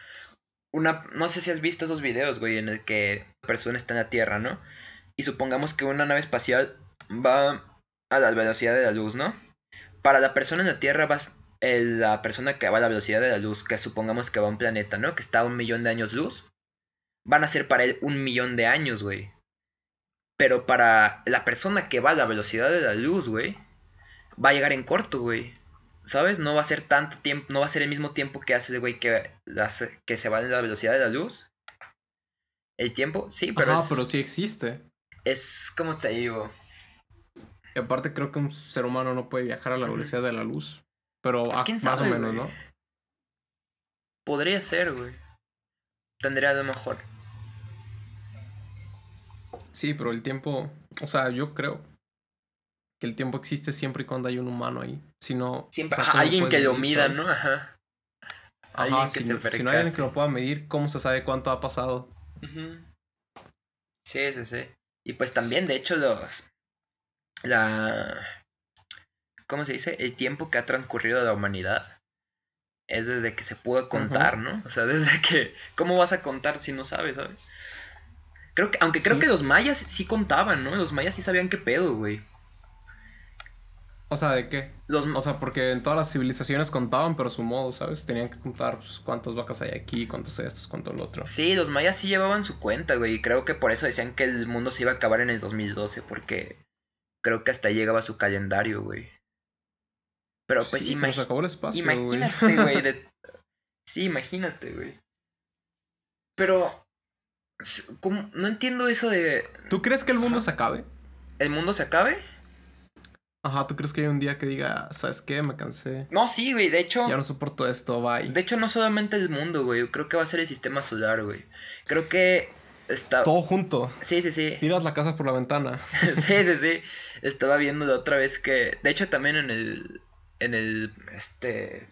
una... No sé si has visto esos videos, güey, en el que la persona está en la Tierra, ¿no? Y supongamos que una nave espacial va a la velocidad de la luz, ¿no? Para la persona en la Tierra va... el- la persona que va a la velocidad de la luz, que supongamos que va a un planeta, ¿no? Que está a un millón de años luz. Van a ser para él un millón de años, güey. Pero para la persona que va a la velocidad de la luz, güey, va a llegar en corto, güey. ¿Sabes? No va a ser tanto tiempo, no va a ser el mismo tiempo que hace el güey que, las- que se va a la velocidad de la luz. El tiempo, sí, pero, es, pero sí existe. es como te digo. Y aparte creo que un ser humano no puede viajar a la velocidad de la luz. Pero Pues, ah, quién más o menos, güey. ¿no? Podría ser, güey. Tendría a lo mejor. Sí, pero el tiempo, o sea, yo creo que el tiempo existe siempre y cuando hay un humano ahí. Si no, Siempre, o sea, ajá, ¿cómo alguien que lo mida? ¿no? Ajá. Ajá, Alguien que si, se no- si no hay alguien que lo pueda medir, ¿cómo se sabe cuánto ha pasado? Ujú. Sí, sí, sí. Y pues también, de hecho, los. La. ¿Cómo se dice? El tiempo que ha transcurrido de la humanidad es desde que se pudo contar, ¿no? O sea, desde que. ¿Cómo vas a contar si no sabes, sabes? Creo que, aunque creo Sí. que los mayas sí contaban, ¿no? Los mayas sí sabían qué pedo, güey. O sea, ¿de qué? Los, O sea, porque en todas las civilizaciones contaban, pero a su modo, ¿sabes? Tenían que contar pues, cuántas vacas hay aquí, cuántos estos, cuánto lo otro. Sí, los mayas sí llevaban su cuenta, güey. Y creo que por eso decían que el mundo se iba a acabar en el 2012, porque creo que hasta ahí llegaba su calendario, güey. Pero pues sí, se nos acabó el espacio, güey. imagínate, güey. de- Sí, imagínate, güey. Pero, ¿cómo? no entiendo eso de... ¿Tú crees que el mundo Ajá. se acabe? ¿El mundo se acabe? Ajá, ¿tú crees que hay un día que diga, ¿sabes qué? Me cansé. No, sí, güey. De hecho, Ya no soporto esto, bye. de hecho no solamente el mundo, güey. Creo que va a ser el sistema solar, güey. Creo que está... Todo junto. Sí, sí, sí. Tiras la casa por la ventana. Sí, sí, sí. Estaba viendo la otra vez que. De hecho, también en el. En el. Este.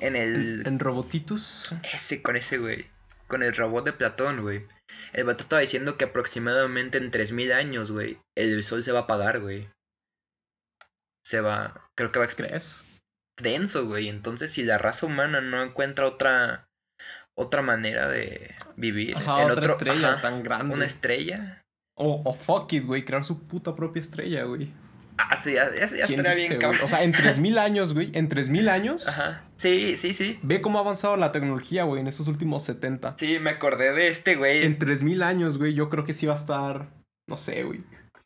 En el. En Robotitus. Ese, con ese, güey. Con el robot de Platón, güey. El vato estaba diciendo que aproximadamente en 3000 años, güey. El sol se va a apagar, güey. Se va. Creo que va a. ¿Crees? Denso, güey. Entonces, si la raza humana no encuentra otra. Otra manera de vivir. Ajá, en otra otro- estrella ajá, tan grande. Una estrella. O, o fuck it, güey, crear su puta propia estrella, güey. Ah, sí, ya, ya, ya ¿Quién estaría dice, bien, güey? cabrón. O sea, en 3000 años, güey, en 3000 años, Ajá. Sí, sí, sí. ve cómo ha avanzado la tecnología, güey, en estos últimos 70. Sí, me acordé de este, güey. En 3000 años, güey, yo creo que sí va a estar, no sé, güey,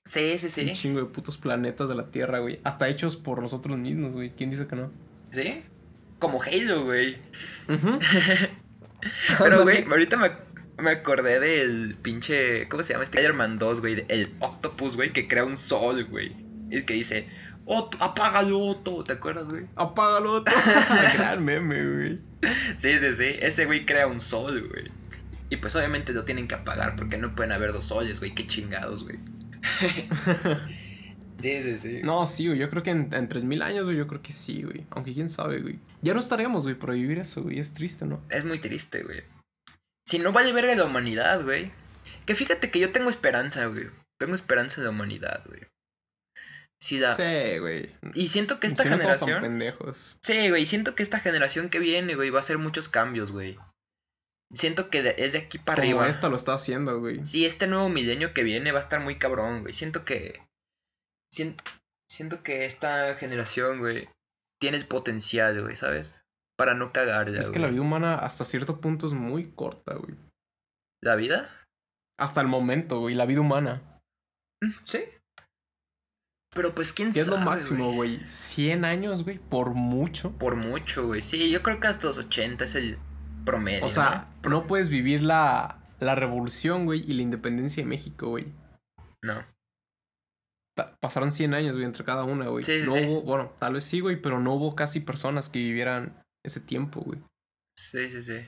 Sí, sí, un sí. chingo de putos planetas de la Tierra, güey. Hasta hechos por nosotros mismos, güey. ¿Quién dice que no? ¿Sí? Como Halo, güey. Ujú. Pero, güey, ahorita me, me acordé del pinche. ¿Cómo se llama este? Spider-Man 2, güey. El Octopus, güey, que crea un sol, güey. El que dice, Otto, apágalo, Otto. ¿Te acuerdas, güey? Apágalo todo. Gran meme, güey. Sí, sí, sí. Ese güey crea un sol, güey. Y pues obviamente lo tienen que apagar porque no pueden haber dos soles, güey. Qué chingados, güey. Sí, sí, sí. No, sí, güey. Yo creo que en, en 3000 años, güey, yo creo que sí, güey. Aunque quién sabe, güey. Ya no estaremos, güey, por vivir eso, güey. Es triste, ¿no? Es muy triste, güey. Si no vale verga la humanidad, güey. Que fíjate que yo tengo esperanza, güey. Tengo esperanza en la humanidad, güey. Sí, güey. Y siento que esta Si no generación... pendejos. Sí, güey, siento que esta generación que viene, güey, va a hacer muchos cambios, güey. Siento que de- es de aquí para Como arriba. esta lo está haciendo, güey. Sí, este nuevo milenio que viene va a estar muy cabrón, güey. Siento que. sien- Siento que esta generación, güey, tiene el potencial, güey, ¿sabes? Para no cagarla, Es que la vida humana hasta cierto punto es muy corta, güey. ¿La vida? Hasta el momento, güey. La vida humana. Mm, Sí. Pero pues quién ¿Qué es sabe. lo máximo, güey? güey? 100 años, güey. Por mucho. Por mucho, güey. Sí, yo creo que hasta los 80 es el promedio. O sea, ¿no? no puedes vivir la, la revolución, güey, y la independencia de México, güey. No. Ta- Pasaron 100 años, güey, entre cada una, güey. Sí, sí, no sí. hubo, bueno, tal vez sí, güey, pero no hubo casi personas que vivieran ese tiempo, güey. Sí, sí, sí.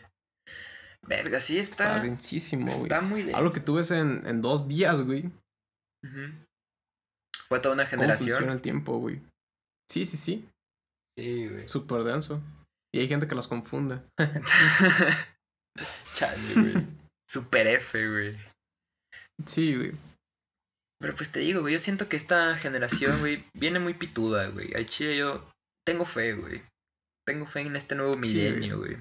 Verga, sí Está está. densísimo, güey. Está muy denso. Algo que tú ves en, en dos días, güey. Ujú. Fue toda una ¿Cómo funciona generación. el tiempo, güey? Sí, sí, sí. Sí, güey. Súper denso. Y hay gente que las confunde. Chale, güey. Super F, güey. Sí, güey. Pero pues te digo, güey, yo siento que esta generación, güey, viene muy pituda, güey. Al chile yo tengo fe, güey. Tengo fe en este nuevo Sí, milenio, güey.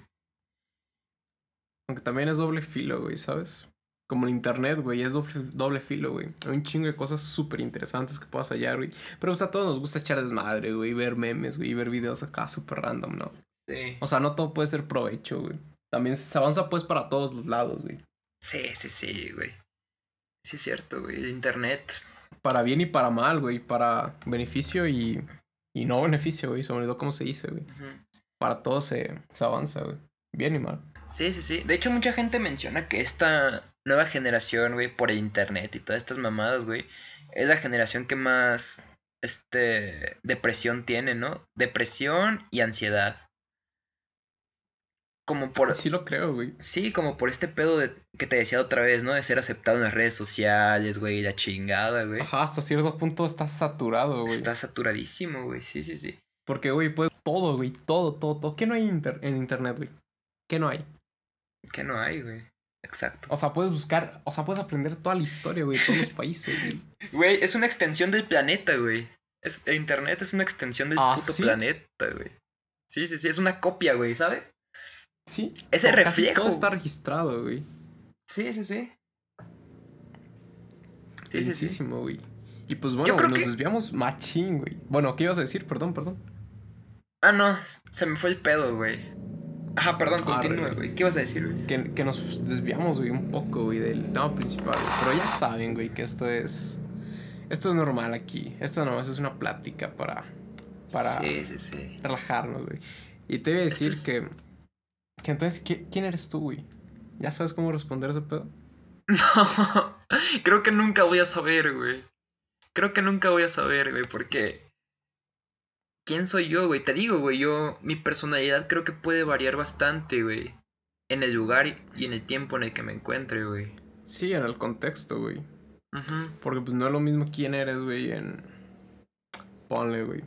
Aunque también es doble filo, güey, ¿sabes? Como el internet, güey, es doble, doble filo, güey. Hay un chingo de cosas súper interesantes que puedas hallar, güey. Pero pues, a todos nos gusta echar desmadre, güey, ver memes, güey, y ver videos acá súper random, ¿no? Sí. O sea, no todo puede ser provecho, güey. También se avanza pues para todos los lados, güey. Sí, sí, sí, güey. Sí es cierto, güey. El internet. Para bien y para mal, güey. Para beneficio y, y no beneficio, güey. Se me olvidó cómo se dice, güey. Para todo se, se avanza, güey. Bien y mal. Sí, sí, sí. De hecho, mucha gente menciona que esta nueva generación, güey, por el internet y todas estas mamadas, güey, es la generación que más, este, depresión tiene, ¿no? Depresión y ansiedad. Como por... Sí lo creo, güey. Sí, como por este pedo de, que te decía otra vez, ¿no? De ser aceptado en las redes sociales, güey, la chingada, güey. Ajá, hasta cierto punto está saturado, güey. Está saturadísimo, güey, sí, sí, sí. Porque, güey, pues todo, güey. Todo, todo, todo. ¿Qué no hay inter- en internet, güey? ¿Qué no hay? Que no hay, güey. Exacto. O sea, puedes buscar, o sea, puedes aprender toda la historia, güey, de todos los países, güey. Güey, es una extensión del planeta, güey. Es, el internet es una extensión del ¿Ah, puto sí? planeta, güey. Sí, sí, sí, es una copia, güey, ¿sabes? Sí. Ese Casi reflejo. Todo está registrado, güey. Sí, sí, sí. Sí, sí, sí. Densísimo, güey. Y pues bueno, nos que- desviamos machín, güey. Bueno, ¿qué ibas a decir? Perdón, perdón. Ah, no, se me fue el pedo, güey. Ajá, perdón, continúa, güey. ¿Qué ibas a decir, güey? Que, que nos desviamos, güey, un poco, güey, del tema principal. güey. Pero ya saben, güey, que esto es. Esto es normal aquí. Esto nomás es una plática para. Para Sí, sí, sí. relajarnos, güey. Y te voy a decir es- que. Que entonces, ¿qui- ¿quién eres tú, güey? ¿Ya sabes cómo responder a ese pedo? No, creo que nunca voy a saber, güey. Creo que nunca voy a saber, güey, porque... ¿Quién soy yo, güey? Te digo, güey, yo... Mi personalidad creo que puede variar bastante, güey. En el lugar y- en el tiempo en el que me encuentre, güey. Sí, en el contexto, güey. Ujú. Porque pues no es lo mismo quién eres, güey, en... Ponle, güey.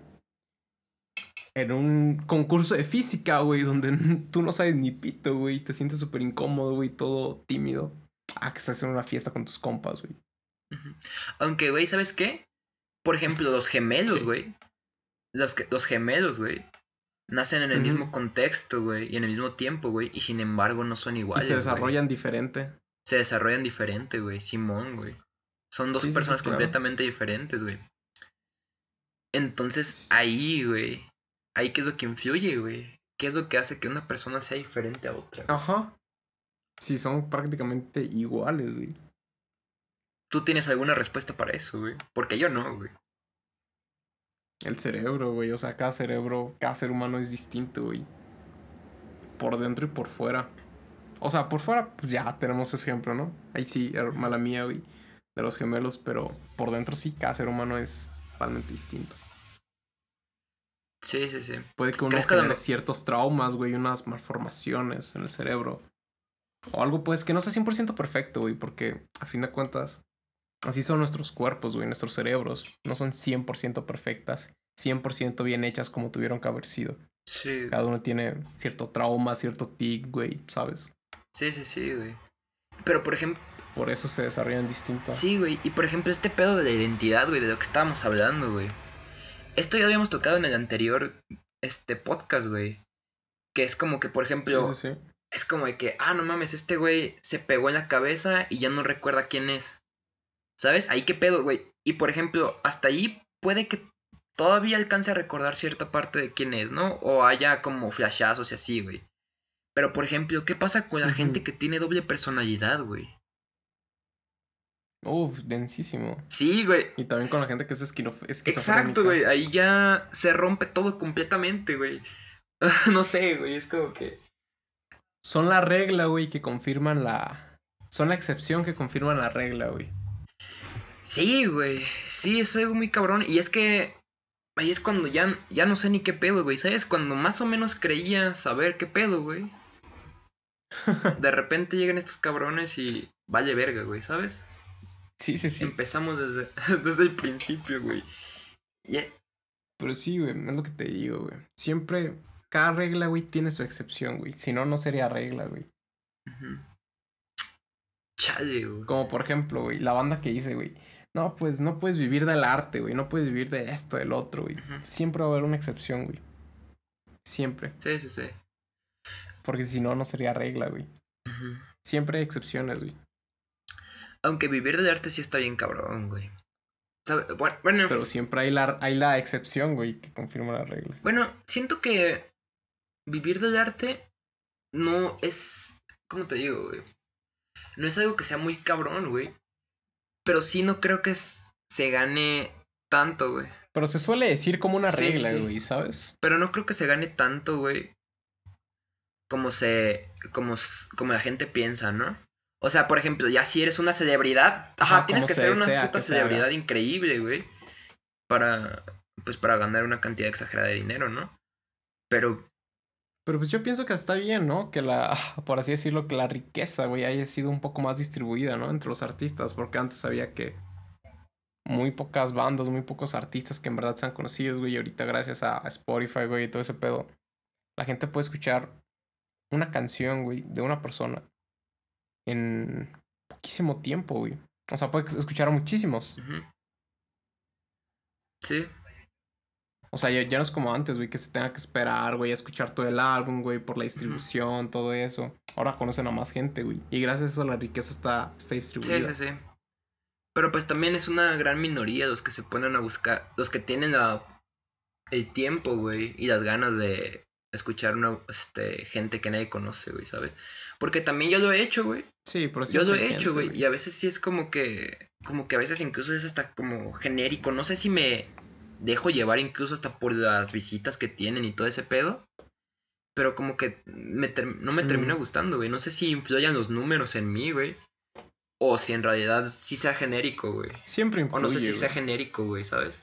En un concurso de física, güey, donde tú no sabes ni pito, güey. Te sientes súper incómodo, güey, todo tímido. Ah, que estás en una fiesta con tus compas, güey. Ujú. Aunque, güey, ¿sabes qué? Por ejemplo, los gemelos, güey. Los, que- los gemelos, güey. Nacen en el mismo contexto, güey. Y en el mismo tiempo, güey. Y sin embargo no son Y iguales. se güey. desarrollan diferente. se desarrollan diferente, güey. Simón, güey. Son dos Sí, sí, sí, personas claro. completamente diferentes, güey. Entonces, ahí, güey. Ahí qué es lo que influye, güey. ¿Qué es lo que hace que una persona sea diferente a otra? Ajá. Sí, son prácticamente iguales, güey. ¿Tú tienes alguna respuesta para eso, güey? Porque yo no, güey. El cerebro, güey. O sea, cada cerebro, cada ser humano es distinto, güey. por dentro y por fuera. O sea, por fuera, pues ya tenemos ese ejemplo, ¿no? Ahí sí, er, mala mía, güey, de los gemelos, pero por dentro sí, cada ser humano es totalmente distinto. Sí, sí, sí. Puede que uno ¿Crees que genere me- ciertos traumas, güey, unas malformaciones en el cerebro. O algo, pues, que no sea 100% perfecto, güey, porque a fin de cuentas, así son nuestros cuerpos, güey, nuestros cerebros. No son 100% perfectas, 100% bien hechas como tuvieron que haber sido. Sí, Cada uno tiene cierto trauma, cierto tic, güey, ¿sabes? sí, sí, sí, güey. Pero por ejemplo, Por eso se desarrollan distintas. sí, güey. Y por ejemplo, este pedo de la identidad, güey, de lo que estábamos hablando, güey. Esto ya lo habíamos tocado en el anterior este podcast, güey. Que es como que, por ejemplo, sí, sí, sí. es como de que, ah, no mames, este güey se pegó en la cabeza y ya no recuerda quién es. ¿Sabes? Ahí qué pedo, güey. Y por ejemplo, hasta ahí puede que todavía alcance a recordar cierta parte de quién es, ¿no? O haya como flashazos y así, güey. Pero por ejemplo, ¿qué pasa con la gente que tiene doble personalidad, güey? Uf, densísimo. Sí, güey. Y también con la gente que es esquizofrénica. Exacto, güey. Ahí ya se rompe todo completamente, güey. no sé, güey. Es como que. Son la regla, güey, que confirman la... Son la excepción que confirman la regla, güey. Sí, güey. Sí, es algo muy cabrón. Y es que. Ahí es cuando ya, ya no sé ni qué pedo, güey. ¿Sabes? Cuando más o menos creía saber qué pedo, güey. De repente llegan estos cabrones y. Vale verga, güey, ¿sabes? Sí, sí, sí. Empezamos desde, desde el principio, güey. Ya- Pero sí, güey, es lo que te digo, güey. Siempre, cada regla, güey, tiene su excepción, güey. Si no, no sería regla, güey. Ujú. Chale, güey. Como por ejemplo, güey, la banda que dice, güey. No, pues no puedes vivir del arte, güey. No puedes vivir de esto, del otro, güey. Siempre va a haber una excepción, güey. Siempre. Sí, sí, sí. Porque si no, no sería regla, güey. Siempre hay excepciones, güey. Aunque vivir del arte sí está bien cabrón, güey. Bueno, Pero siempre hay la, hay la excepción, güey, que confirma la regla. bueno, siento que vivir del arte no es, ¿cómo te digo, güey? No es algo que sea muy cabrón, güey. Pero sí no creo que se gane tanto, güey. Pero se suele decir como una Sí, regla, sí. güey, ¿sabes? Pero no creo que se gane tanto, güey. Como se, como, como la gente piensa, ¿no? O sea, por ejemplo, ya si eres una celebridad, ajá, Ajá, tienes que se ser una puta celebridad increíble, güey. Para, pues para ganar una cantidad exagerada de dinero, ¿no? Pero, Pero pues yo pienso que está bien, ¿no? Que la, por así decirlo, que la riqueza, güey, haya sido un poco más distribuida, ¿no? Entre los artistas, porque antes había que muy pocas bandas, muy pocos artistas que en verdad sean conocidos, güey, y ahorita gracias a Spotify, güey, y todo ese pedo, la gente puede escuchar una canción, güey, de una persona en poquísimo tiempo, güey. O sea, puede escuchar a muchísimos. sí, O sea, ya, ya no es como antes, güey, que se tenga que esperar, güey, a escuchar todo el álbum, güey, por la distribución, todo eso. Ahora conocen a más gente, güey. Y gracias a eso la riqueza está, está sí, distribuida. sí, sí. Pero pues también es una gran minoría los que se ponen a buscar, los que tienen la, el tiempo, güey, y las ganas de escuchar una este, gente que nadie conoce, güey, ¿sabes? Porque también yo lo he hecho, güey. Sí, pero Yo lo he hecho, güey. Y a veces sí es como que. Como que a veces incluso es hasta como genérico. No sé si me dejo llevar incluso hasta por las visitas que tienen y todo ese pedo. Pero como que me no me termina Mm. gustando, güey. No sé si influyan los números en mí, güey. O si en realidad sí sea genérico, güey. Siempre O influye, no sé si güey. sea genérico, güey, ¿sabes?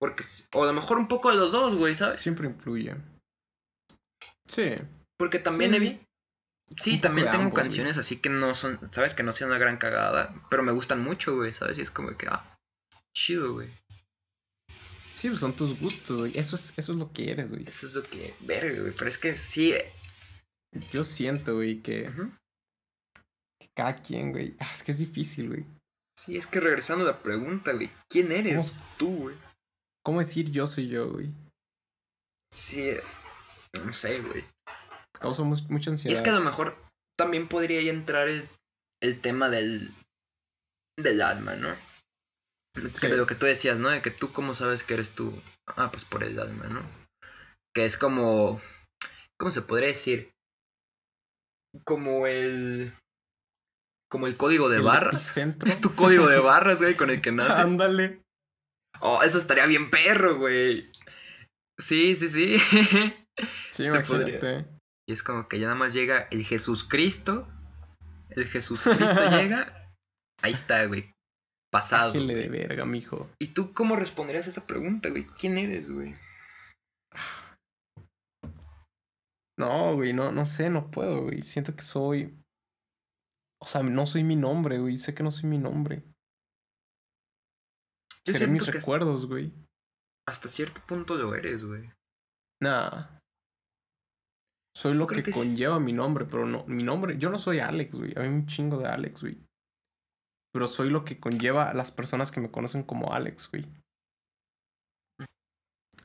Porque. O a lo mejor un poco de los dos, güey, ¿sabes? Siempre influye. Sí. Porque también Sí, he visto. Sí, Un también tengo ambos, güey. canciones así que no son, sabes, que no sean una gran cagada, pero me gustan mucho, güey, ¿sabes? Y es como que, ah, chido, güey. Sí, pues son tus gustos, güey. Eso es, eso es lo que eres, güey. Eso es lo que, verga, güey, pero es que sí, eh, Yo siento, güey, que, ujú. que cada quien, güey. ah, es que es difícil, güey. sí, es que regresando a la pregunta, güey, ¿quién eres ¿Cómo? tú, güey? ¿Cómo decir yo soy yo, güey? Sí, eh, no sé, güey. Causa mu- mucha Y ansiedad. es que a lo mejor también podría entrar el, el tema del, del alma, ¿no? Sí. de lo que tú decías, ¿no? De que tú cómo sabes que eres tú. Ah, pues por el alma, ¿no? Que es como... ¿Cómo se podría decir? Como el... Como el código de El barras. Es tu código de barras, güey, con el que naces. Ándale. Oh, eso estaría bien perro, güey. Sí, sí, sí. Sí, Se podría. imagínate. Y es como que ya nada más llega el Jesús Cristo. El Jesús Cristo llega. Ahí está, güey. Pasado. De verga, mijo. ¿Y tú cómo responderías a esa pregunta, güey? ¿Quién eres, güey? No, güey, no, no sé, no puedo, güey. Siento que soy. O sea, no soy mi nombre, güey. Sé que no soy mi nombre. Yo Seré mis recuerdos, güey. Hasta cierto punto lo eres, güey. Nah. Soy lo que, es- conlleva mi nombre, pero no. Mi nombre. Yo no soy Alex, güey. Hay un chingo de Alex, güey. Pero soy lo que conlleva a las personas que me conocen como Alex, güey.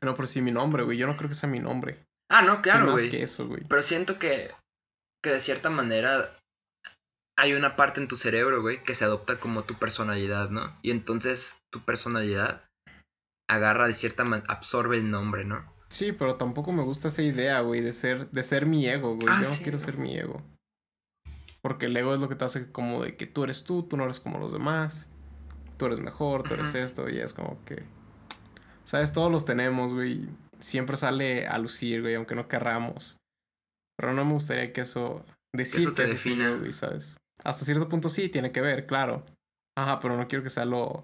No, pero sí mi nombre, güey. Yo no creo que sea mi nombre. Ah, no, claro, güey. que eso, güey. Pero siento que, que de cierta manera hay una parte en tu cerebro, güey, que se adopta como tu personalidad, ¿no? Y entonces tu personalidad agarra de cierta manera, absorbe el nombre, ¿no? Sí, pero tampoco me gusta esa idea, güey, de ser, de ser mi ego, güey. Ah, Yo no quiero no. ser mi ego. Porque el ego es lo que te hace como de que tú eres tú, tú no eres como los demás. Tú eres mejor, tú eres esto, y es como que. ¿Sabes? Todos los tenemos, güey. Siempre sale a lucir, güey, aunque no querramos. Pero no me gustaría que eso. Decir eso que te defina. yo, güey, ¿sabes? Hasta cierto punto sí, tiene que ver, claro. Ajá, pero no quiero que sea lo.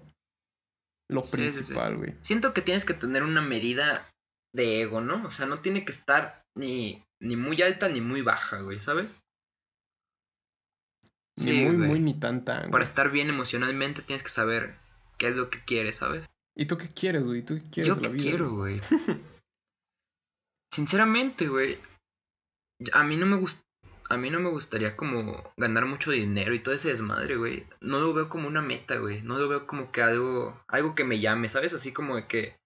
Lo Sí, sí, sí. principal, güey. Siento que tienes que tener una medida de ego, ¿no? O sea, no tiene que estar ni, ni muy alta ni muy baja, güey, ¿sabes? Ni muy, güey. muy, ni tan, tan. Para estar bien emocionalmente tienes que saber qué es lo que quieres, ¿sabes? ¿Y tú qué quieres, güey? ¿Tú qué quieres Yo de la qué vida? quiero, güey? Sinceramente, güey. A mí no me gusta. A mí no me gustaría como ganar mucho dinero y todo ese desmadre, güey. No lo veo como una meta, güey. No lo veo como que algo, algo que me llame, ¿sabes? Así como de que,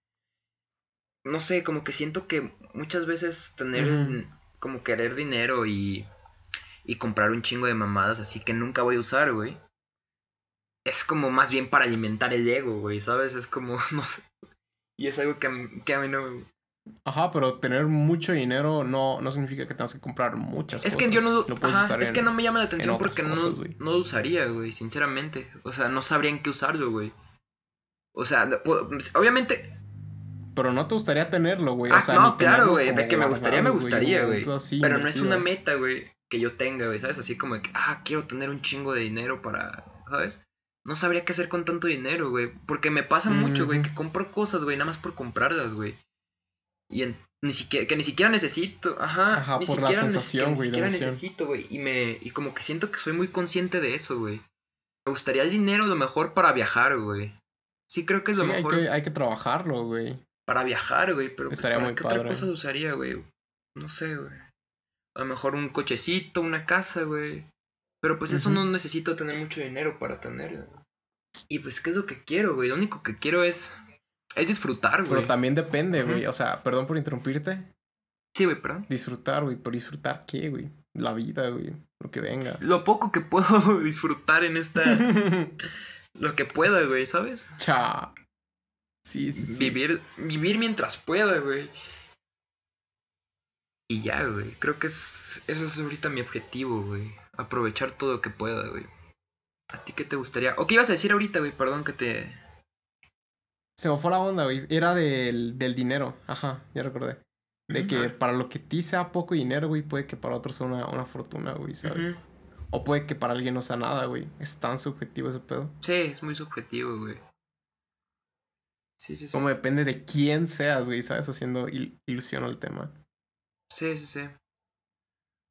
no sé, como que siento que muchas veces tener, como querer dinero y, y comprar un chingo de mamadas así que nunca voy a usar, güey. Es como más bien para alimentar el ego, güey, ¿sabes? Es como, no sé. Y es algo que a mí, que a mí no, Ajá, pero tener mucho dinero no, no significa que tengas que comprar muchas Es cosas. que yo no, ajá, es en- que no me llama la atención porque no, güey. no lo usaría, güey, sinceramente. O sea, no sabría en qué usarlo, güey. O sea, de- pu- obviamente, Pero no te gustaría tenerlo, güey. ah, o sea, no, claro, güey, de que me gustaría, me gustaría, güey. Pero no es una meta, güey, que yo tenga, güey, ¿sabes? Así como que, ah, quiero tener un chingo de dinero para, ¿sabes? No sabría qué hacer con tanto dinero, güey. Porque me pasa mucho, güey, que compro cosas, güey, nada más por comprarlas, güey. Y en- ni siquiera, que ni siquiera necesito, ajá, Ajá, ni por la siquiera, nece- sensación, ni güey, de siquiera necesito, güey. Y me, y como que siento que soy muy consciente de eso, güey. Me gustaría el dinero a lo mejor para viajar, güey. Sí creo que es lo Sí, hay mejor que, hay que trabajarlo, güey. para viajar, güey, pero pues, ¿para muy qué otra cosa usaría, güey? No sé, güey. A lo mejor un cochecito, una casa, güey. Pero pues eso no necesito tener mucho dinero para tenerlo. Y pues, ¿qué es lo que quiero, güey? Lo único que quiero es, es disfrutar, güey. Pero también depende, güey. O sea, perdón por interrumpirte. Sí, güey, perdón. Disfrutar, güey. ¿Por disfrutar qué, güey? La vida, güey. Lo que venga. Lo poco que puedo disfrutar en esta... lo que pueda, güey, ¿sabes? Cha. Sí, sí, sí. Vivir, vivir mientras pueda, güey. Y ya, güey. Creo que es, ese es ahorita mi objetivo, güey. Aprovechar todo lo que pueda, güey. ¿A ti qué te gustaría? ¿O qué ibas a decir ahorita, güey? Perdón que te... Se me fue la onda, güey. Era del, del dinero. Ajá, ya recordé. De que para lo que a ti sea poco dinero, güey, puede que para otros sea una, una fortuna, güey, ¿sabes? O puede que para alguien no sea nada, güey. Es tan subjetivo ese pedo. Sí, es muy subjetivo, güey. Sí, sí, sí. Como depende de quién seas, güey, ¿sabes? Haciendo il- ilusión al tema. Sí, sí, sí.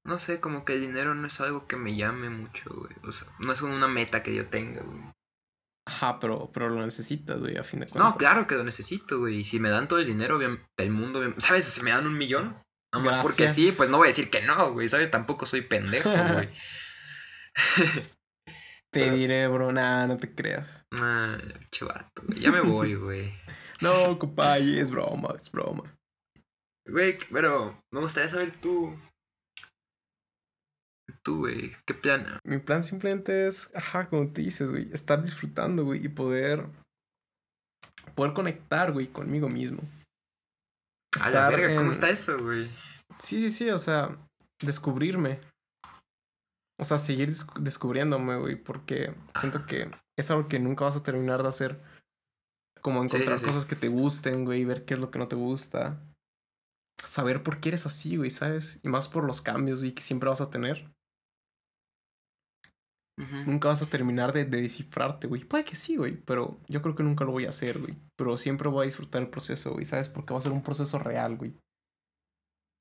No sé, como que el dinero no es algo que me llame mucho, güey. O sea, no es una meta que yo tenga, güey. Ajá, pero, pero lo necesitas, güey, a fin de cuentas. No, claro que lo necesito, güey. Y si me dan todo el dinero obvia- del mundo, obvia- ¿sabes? Si me dan un millón. Más porque sí, pues no voy a decir que no, güey. ¿Sabes? Tampoco soy pendejo, güey. Te pero- diré, bro, nada, no te creas. Ah, chivato, güey. Ya me voy, güey. No, compadre, es broma, es broma. Güey, pero me gustaría saber tú. Tú, güey. ¿Qué plan? Mi plan simplemente es, ajá, como te dices, güey, estar disfrutando, güey, y poder, poder conectar, güey, conmigo mismo. A la Estar verga, ¿cómo está eso, güey? Sí, sí, sí, o sea, descubrirme. O sea, seguir descu- descubriéndome, güey, porque siento que es algo que nunca vas a terminar de hacer. Como sí, encontrar sí. cosas que te gusten, güey, ver qué es lo que no te gusta. Saber por qué eres así, güey, ¿sabes? Y más por los cambios y que siempre vas a tener. Nunca vas a terminar de, de descifrarte, güey. Puede que sí, güey, pero yo creo que nunca lo voy a hacer, güey. Pero siempre voy a disfrutar el proceso, güey, ¿sabes? Porque va a ser un proceso real, güey.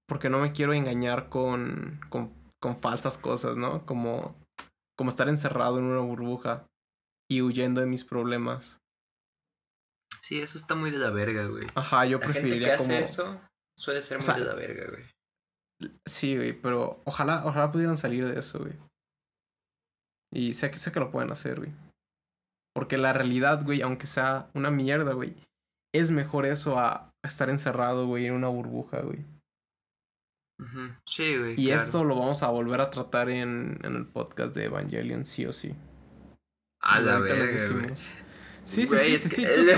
Porque no me quiero engañar con, con, con falsas cosas, ¿no? Como, como estar encerrado en una burbuja y huyendo de mis problemas. Sí, eso está muy de la verga, güey. Ajá, yo La preferiría gente que hace como... eso suele ser O muy sea, de la verga, güey. Sí, güey, pero ojalá, ojalá pudieran salir de eso, güey. Y sé que sé que lo pueden hacer, güey. Porque la realidad, güey, aunque sea una mierda, güey, es mejor eso a estar encerrado, güey, en una burbuja, güey. Sí, güey. Y claro. esto lo vamos a volver a tratar en, en el podcast de Evangelion, sí o sí. A la verga, güey. Sí, sí, sí, sí, sí. El de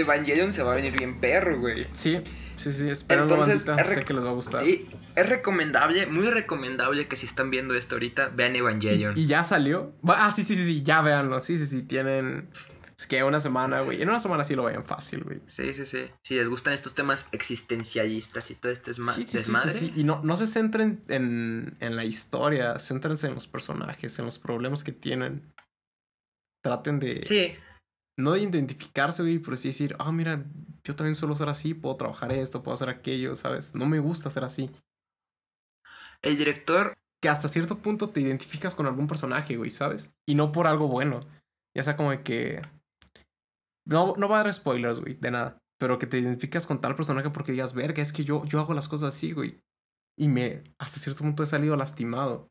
Evangelion se va a venir bien perro, güey. Sí, sí, sí, espero Entonces, bandita, es sé que les va a gustar. Sí, es recomendable, muy recomendable que si están viendo esto ahorita, vean Evangelion. ¿Y ya salió? Ah, sí, sí, sí, sí, ya véanlo. Sí, sí, sí, tienen... Es que una semana, güey. En una semana sí lo vayan fácil, güey. Sí, sí, sí. Si les gustan estos temas existencialistas y todo este esma- Sí, sí, sí, sí, desmadre. sí. Y no, no se centren en, en la historia, céntrense en los personajes, en los problemas que tienen. Traten de... Sí, No de identificarse, güey, pero sí decir, ah, mira, yo también suelo ser así, puedo trabajar esto, puedo hacer aquello, ¿sabes? No me gusta ser así. el director, Que hasta cierto punto te identificas con algún personaje, güey, ¿sabes? Y no por algo bueno. Ya sea como de que... No, no va a dar spoilers, güey, de nada. Pero que te identificas con tal personaje porque digas, verga, es que yo, yo hago las cosas así, güey. Y me, hasta cierto punto he salido lastimado.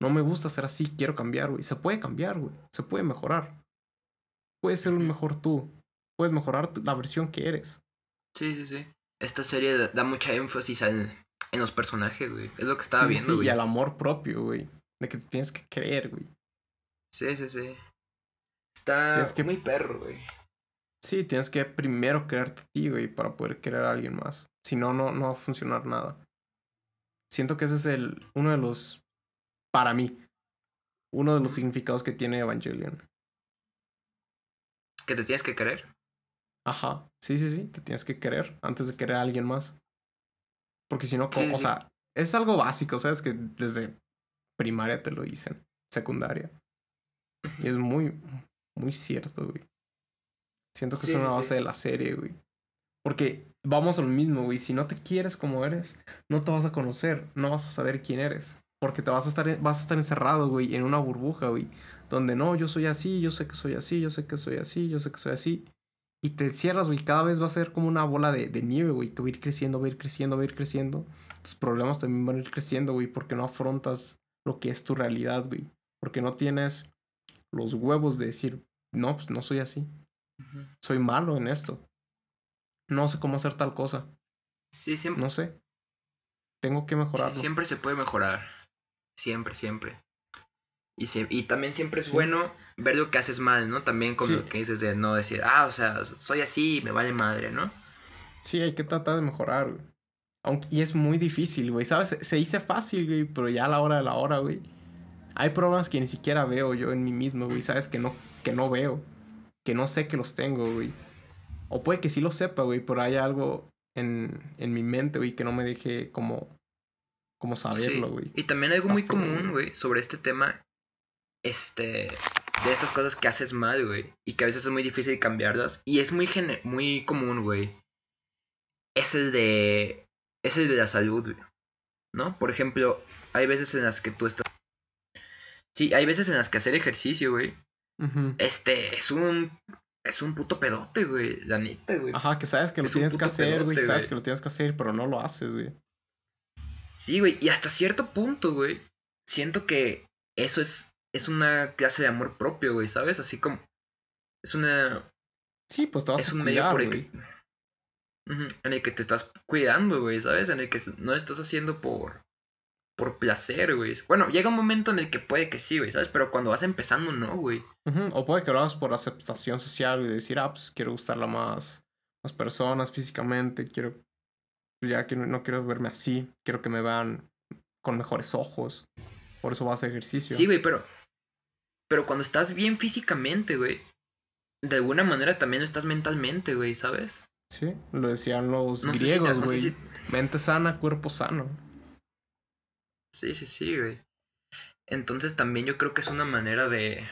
No me gusta ser así, quiero cambiar, güey. Se puede cambiar, güey. Se puede mejorar. Puedes ser un mejor tú. Puedes mejorar la versión que eres. sí, sí, sí. Esta serie da- mucha énfasis en, en los personajes, güey. Es lo que estaba Sí, viendo, sí, güey. y al amor propio, güey. De que te tienes que creer, güey. Sí, sí, sí. Está Tienes que- muy perro, güey. Sí, tienes que primero creerte a ti, güey, para poder querer a alguien más. Si no, no, no va a funcionar nada. Siento que ese es el, uno de los, para mí, uno de los significados que tiene Evangelion. Que te tienes que querer. Ajá, sí, sí, sí, te tienes que querer antes de querer a alguien más. Porque si no, Sí, o sí. sea, es algo básico, ¿sabes? Que desde primaria te lo dicen, secundaria. Y es muy, muy cierto, güey. Siento que Sí, es una base de la serie, güey. Porque vamos a lo mismo, güey. Si no te quieres como eres, no te vas a conocer, no vas a saber quién eres. Porque te vas a estar, vas a estar encerrado, güey, en una burbuja, güey. Donde no, yo soy así, yo sé que soy así, yo sé que soy así, yo sé que soy así. Y te cierras, güey. Cada vez va a ser como una bola de, de nieve, güey. Que va a ir creciendo, va a ir creciendo, va a ir creciendo. Tus problemas también van a ir creciendo, güey. Porque no afrontas lo que es tu realidad, güey. Porque no tienes los huevos de decir, no, pues no soy así. Soy malo en esto. No sé cómo hacer tal cosa. Sí, siempre, No sé. Tengo que mejorarlo. siempre se puede mejorar. Siempre, siempre. Y, se- y también siempre es Sí. bueno ver lo que haces mal, ¿no? También con Sí. lo que dices de no decir, ah, o sea, soy así, me vale madre, ¿no? Sí, hay que tratar de mejorar, güey. Aunque, y es muy difícil, güey. ¿Sabes? Se, se dice fácil, güey, pero ya a la hora de la hora, güey. Hay problemas que ni siquiera veo yo en mí mismo, güey. ¿Sabes? Que no, que no veo. Que no sé que los tengo, güey. O puede que sí lo sepa, güey, pero hay algo en, en mi mente, güey, que no me deje como, como saberlo, Sí. güey. Y también algo Está muy feo, común, güey, sobre este tema, este, de estas cosas que haces mal, güey, y que a veces es muy difícil cambiarlas, y es muy, muy común, güey, es el de, es el de la salud, güey, ¿no? Por ejemplo, hay veces en las que tú estás, sí, hay veces en las que hacer ejercicio, güey, este, es un, es un puto pedote, güey, la neta, güey. Ajá, que sabes que lo Es tienes que hacer, güey. pedote, Sabes güey. que lo tienes que hacer, pero no lo haces, güey. Sí, güey, y hasta cierto punto, güey, siento que eso es, es una clase de amor propio, güey, ¿sabes? Así como, es una, Sí, pues te vas es a un medio por el que, en el que te estás cuidando, güey, ¿sabes? En el que no estás haciendo por, por placer, güey. Bueno, llega un momento en el que puede que sí, güey, ¿sabes? Pero cuando vas empezando, no, güey. O puede que lo hagas por aceptación social y decir, ah, pues quiero gustarle a más, más personas físicamente, quiero, pues, ya que no, no quiero verme así, quiero que me vean con mejores ojos. Por eso vas a hacer ejercicio. Sí, güey, pero, pero cuando estás bien físicamente, güey, de alguna manera también lo estás mentalmente, güey, ¿sabes? Sí, lo decían los No sé si te- griegos, no güey. si- Mente sana, cuerpo sano. Sí, sí, sí, güey. Entonces también yo creo que es una manera de,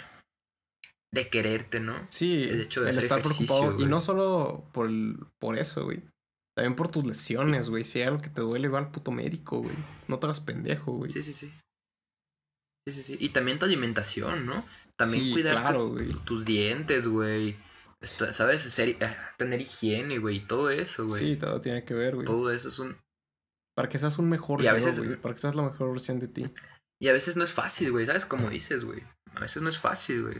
de quererte, ¿no? Sí, El hecho de el hacer estar preocupado. Y no solo por, el- por eso, güey. También por tus lesiones, güey. Si hay algo que te duele, va al puto médico, güey. No te hagas pendejo, güey. Sí, sí, sí. Sí, sí, sí. Y también tu alimentación, ¿no? También Sí, cuidar claro, güey. tus dientes, güey. ¿Sabes? Ser- eh, tener higiene, güey. Todo eso, güey. Sí, todo tiene que ver, güey. Todo eso es un... Para que seas un mejor Y a veces- güey. Para que seas la mejor versión de ti. Y a veces no es fácil, güey. ¿Sabes? Como dices, güey. A veces no es fácil, güey.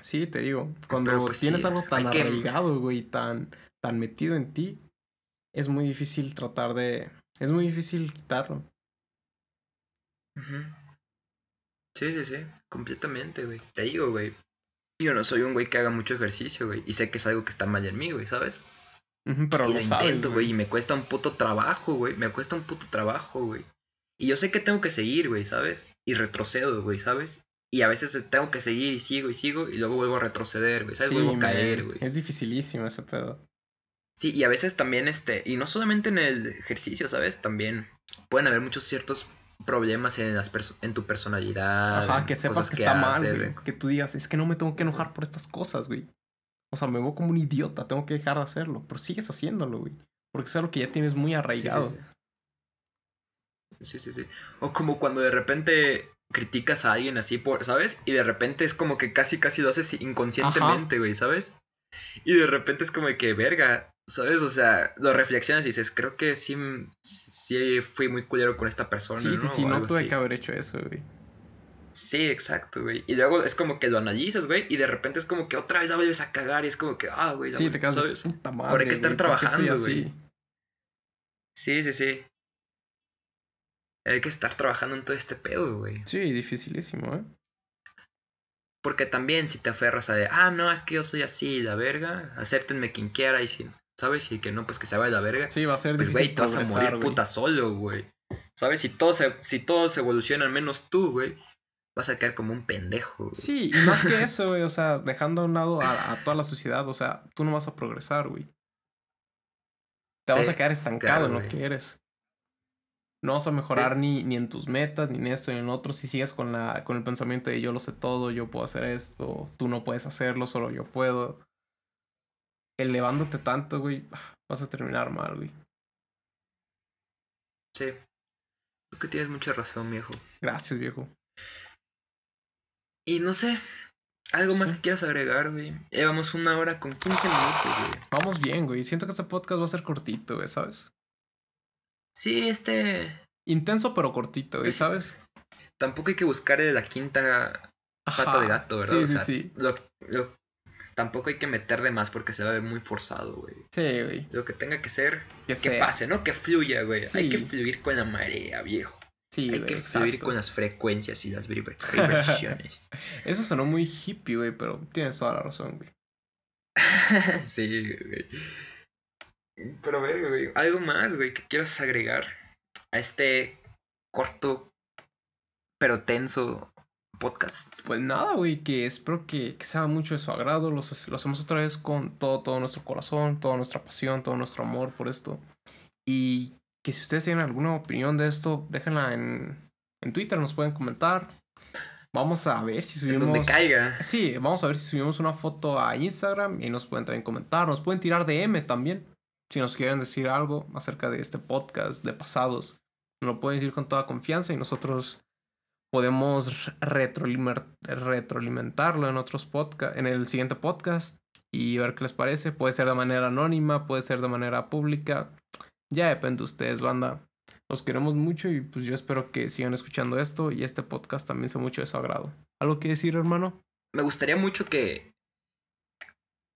Sí, te digo. Cuando pues, tienes sí, algo tan arraigado, güey, tan, tan metido en ti, es muy difícil tratar de. Es muy difícil quitarlo. Ujú. Sí, sí, sí. Completamente, güey. Te digo, güey. Yo no soy un güey que haga mucho ejercicio, güey. Y sé que es algo que está mal en mí, güey, ¿sabes? Ujú, Pero y lo lo sabes, intento, güey. güey. Y me cuesta un puto trabajo, güey. Me cuesta un puto trabajo, güey. Y yo sé que tengo que seguir, güey, ¿sabes? Y retrocedo, güey, ¿sabes? Y a veces tengo que seguir y sigo y sigo y luego vuelvo a retroceder, güey, ¿sabes? Sí, vuelvo a man, caer, güey. Es dificilísimo ese pedo. Sí, y a veces también, este, y no solamente en el ejercicio, ¿sabes? También pueden haber muchos ciertos problemas en, las perso- en tu personalidad. Ajá, que sepas que está mal, güey. Que tú digas, es que no me tengo que enojar por estas cosas, güey. O sea, me veo como un idiota, tengo que dejar de hacerlo. Pero sigues haciéndolo, güey. Porque es algo que ya tienes muy Sí, sí, arraigado. sí. Sí, sí, sí. O como cuando de repente criticas a alguien así, por, ¿sabes? Y de repente es como que casi, casi lo haces inconscientemente, güey, ¿sabes? Y de repente es como de que, verga, ¿sabes? O sea, lo reflexionas y dices, creo que sí, sí fui muy culero con esta persona, Sí, sí, ¿no? sí, O no tuve así. que haber hecho eso, güey. Sí, exacto, güey. Y luego es como que lo analizas, güey, y de repente es como que otra vez la vuelves a cagar y es como que, ah, güey, Sí, te quedas de ¿sabes? puta madre. Ahora hay que estar güey, ¿por trabajando, güey. Sí, sí, sí. Hay que estar trabajando en todo este pedo, güey. Sí, dificilísimo, ¿eh? Porque también si te aferras a de, ah, no, es que yo soy así, la verga, acéptenme quien quiera y si, ¿sabes? Y que no, pues que se vaya la verga. Sí, va a ser pues, difícil güey, te vas a morir puta solo, güey. ¿Sabes? Si todos, se, si todos evolucionan menos tú, güey, vas a quedar como un pendejo. güey. Sí, y más que eso, güey, o sea, dejando a un lado a, a toda la sociedad, o sea, tú no vas a progresar, güey. Te vas a quedar estancado claro, en lo que eres. No vas a mejorar ni, ni en tus metas, ni en esto, ni en otro, si sigues con, la, con el pensamiento de yo lo sé todo, yo puedo hacer esto, tú no puedes hacerlo, solo yo puedo. Elevándote tanto, güey, vas a terminar mal, güey. Sí. Creo que tienes mucha razón, viejo. Gracias, viejo. Y no sé, algo más que quieras agregar, güey. Llevamos una hora con 15 minutos, güey. Vamos bien, güey. Siento que este podcast va a ser cortito, güey, ¿sabes? Sí, este... Intenso, pero cortito, güey, ¿sabes? Tampoco hay que buscar la quinta pata de gato, ¿verdad? Sí, O sí, sea, sí. Lo, lo- tampoco hay que meter de más porque se va a ver muy forzado, güey. Sí, güey. Lo que tenga que ser, Que, pase, ¿no? Que fluya, güey. Hay que fluir con la marea, viejo. Sí, hay que fluir con las frecuencias y las vibra- vibraciones. Eso sonó muy hippie, güey, pero tienes toda la razón, güey. sí, güey. Pero, ver, güey, algo más, güey, que quieras agregar a este corto pero tenso podcast. Pues nada, güey, que espero que, que sea mucho de su agrado. Lo, hacemos otra vez con todo, todo nuestro corazón, toda nuestra pasión, todo nuestro amor por esto. Y que si ustedes tienen alguna opinión de esto, déjenla en, en Twitter, nos pueden comentar. Vamos a ver si En subimos. donde caiga. Sí, vamos a ver si subimos una foto a Instagram y nos pueden también comentar. Nos pueden tirar DM también. Si nos quieren decir algo acerca de este podcast de pasados, nos lo pueden decir con toda confianza y nosotros podemos retroalimentarlo en otros podcasts, en el siguiente podcast y ver qué les parece. Puede ser de manera anónima, puede ser de manera pública. Ya depende de ustedes, banda. Los queremos mucho y pues yo espero que sigan escuchando esto y este podcast también sea mucho de su agrado. ¿Algo que decir, hermano? Me gustaría mucho que.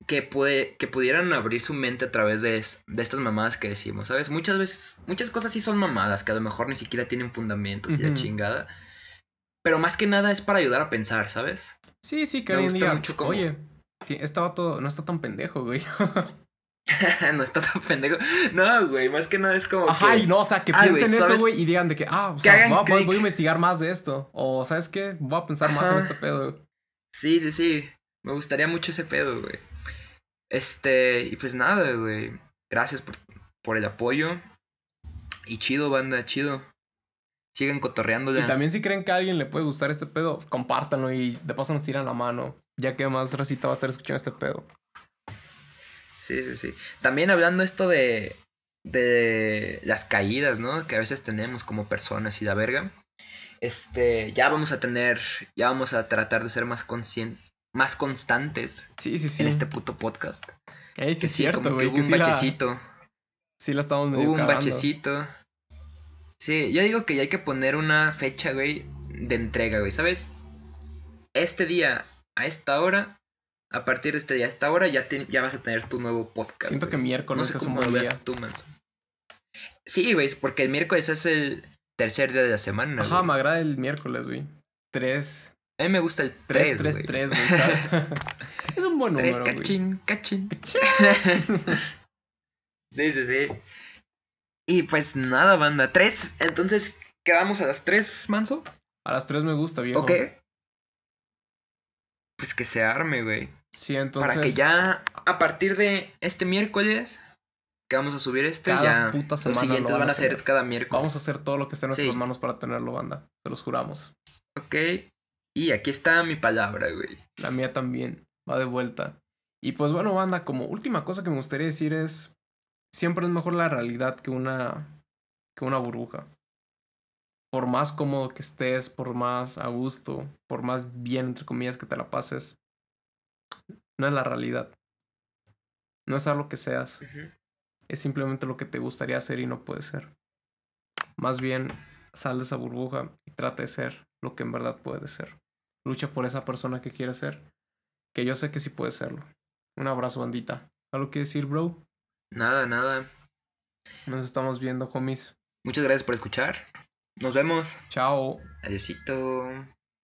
Que, puede, que pudieran abrir su mente a través de, es- de estas mamadas que decimos, ¿sabes? Muchas veces, muchas cosas sí son mamadas, que a lo mejor ni siquiera tienen fundamentos y la chingada. Pero más que nada es para ayudar a pensar, ¿sabes? Sí, sí, que alguien diga, mucho oye, este vato no está tan pendejo, güey. no está tan pendejo. No, güey, más que nada es como Ajá, que... y no, o sea, que güey, piensen eso, güey, y digan de que, ah, o Que sea, voy, a- voy- a investigar más de esto. O, ¿sabes qué? Voy a pensar más en este pedo. Sí, sí, sí. Me gustaría mucho ese pedo, güey. Este, y pues nada, güey. Gracias por, por el apoyo. Y chido, banda, chido. Sigan cotorreándola. Y también si creen que a alguien le puede gustar este pedo, compártanlo y de paso nos tiran la mano. Ya que más recita va a estar escuchando este pedo. Sí, sí, sí. También hablando esto de, de las caídas, ¿no? Que a veces tenemos como personas y la verga. Este, ya vamos a tener, ya vamos a tratar de ser más conscientes, más constantes Sí, sí, sí. en este puto podcast. Ey, sí Que es cierto, güey. Que, hubo un sí, la, bachecito. sí la estamos medio Hubo un cagando. bachecito. Sí, yo digo que ya hay que poner una fecha, güey, de entrega, güey, ¿sabes? Este día, a esta hora, a partir de este día, a esta hora, ya, te- ya vas a tener tu nuevo podcast. Siento que güey. No miércoles sé es un cómo buen lo veas día. tú. Sí, güey, porque el miércoles es el tercer día de la semana. Ajá, güey. me agrada el miércoles, güey. Tres. A mí me gusta el Tres, 3, tres, güey. tres, güey, ¿sabes? es un buen Tres, número, güey. cachín, cachín. Sí, sí, sí. Y pues nada, banda. Tres. Entonces, quedamos a las tres, Manso. A las tres me gusta, viejo. ¿Ok? Pues que se arme, güey. Sí, entonces. Para que ya a partir de este miércoles que vamos a subir este, Cada ya puta los semana siguientes lo van van a ser tener. cada miércoles. Vamos a hacer todo lo que esté en nuestras Sí. manos para tenerlo, banda. Se los juramos. Ok. Y aquí está mi palabra, güey. La mía también. Va de vuelta. Y pues bueno, banda, como última cosa que me gustaría decir es. Siempre es mejor la realidad que una. que una burbuja. Por más cómodo que estés, por más a gusto, por más bien, entre comillas, que te la pases. No es la realidad. No es algo que seas. Es simplemente lo que te gustaría hacer y no puede ser. Más bien, sal de esa burbuja y trata de ser lo que en verdad puedes ser. Lucha por esa persona que quieres ser. Que yo sé que sí puedes serlo. Un abrazo, bandita. ¿Algo que decir, bro? Nada, nada. Nos estamos viendo, homies. Muchas gracias por escuchar. Nos vemos. Chao. Adiosito.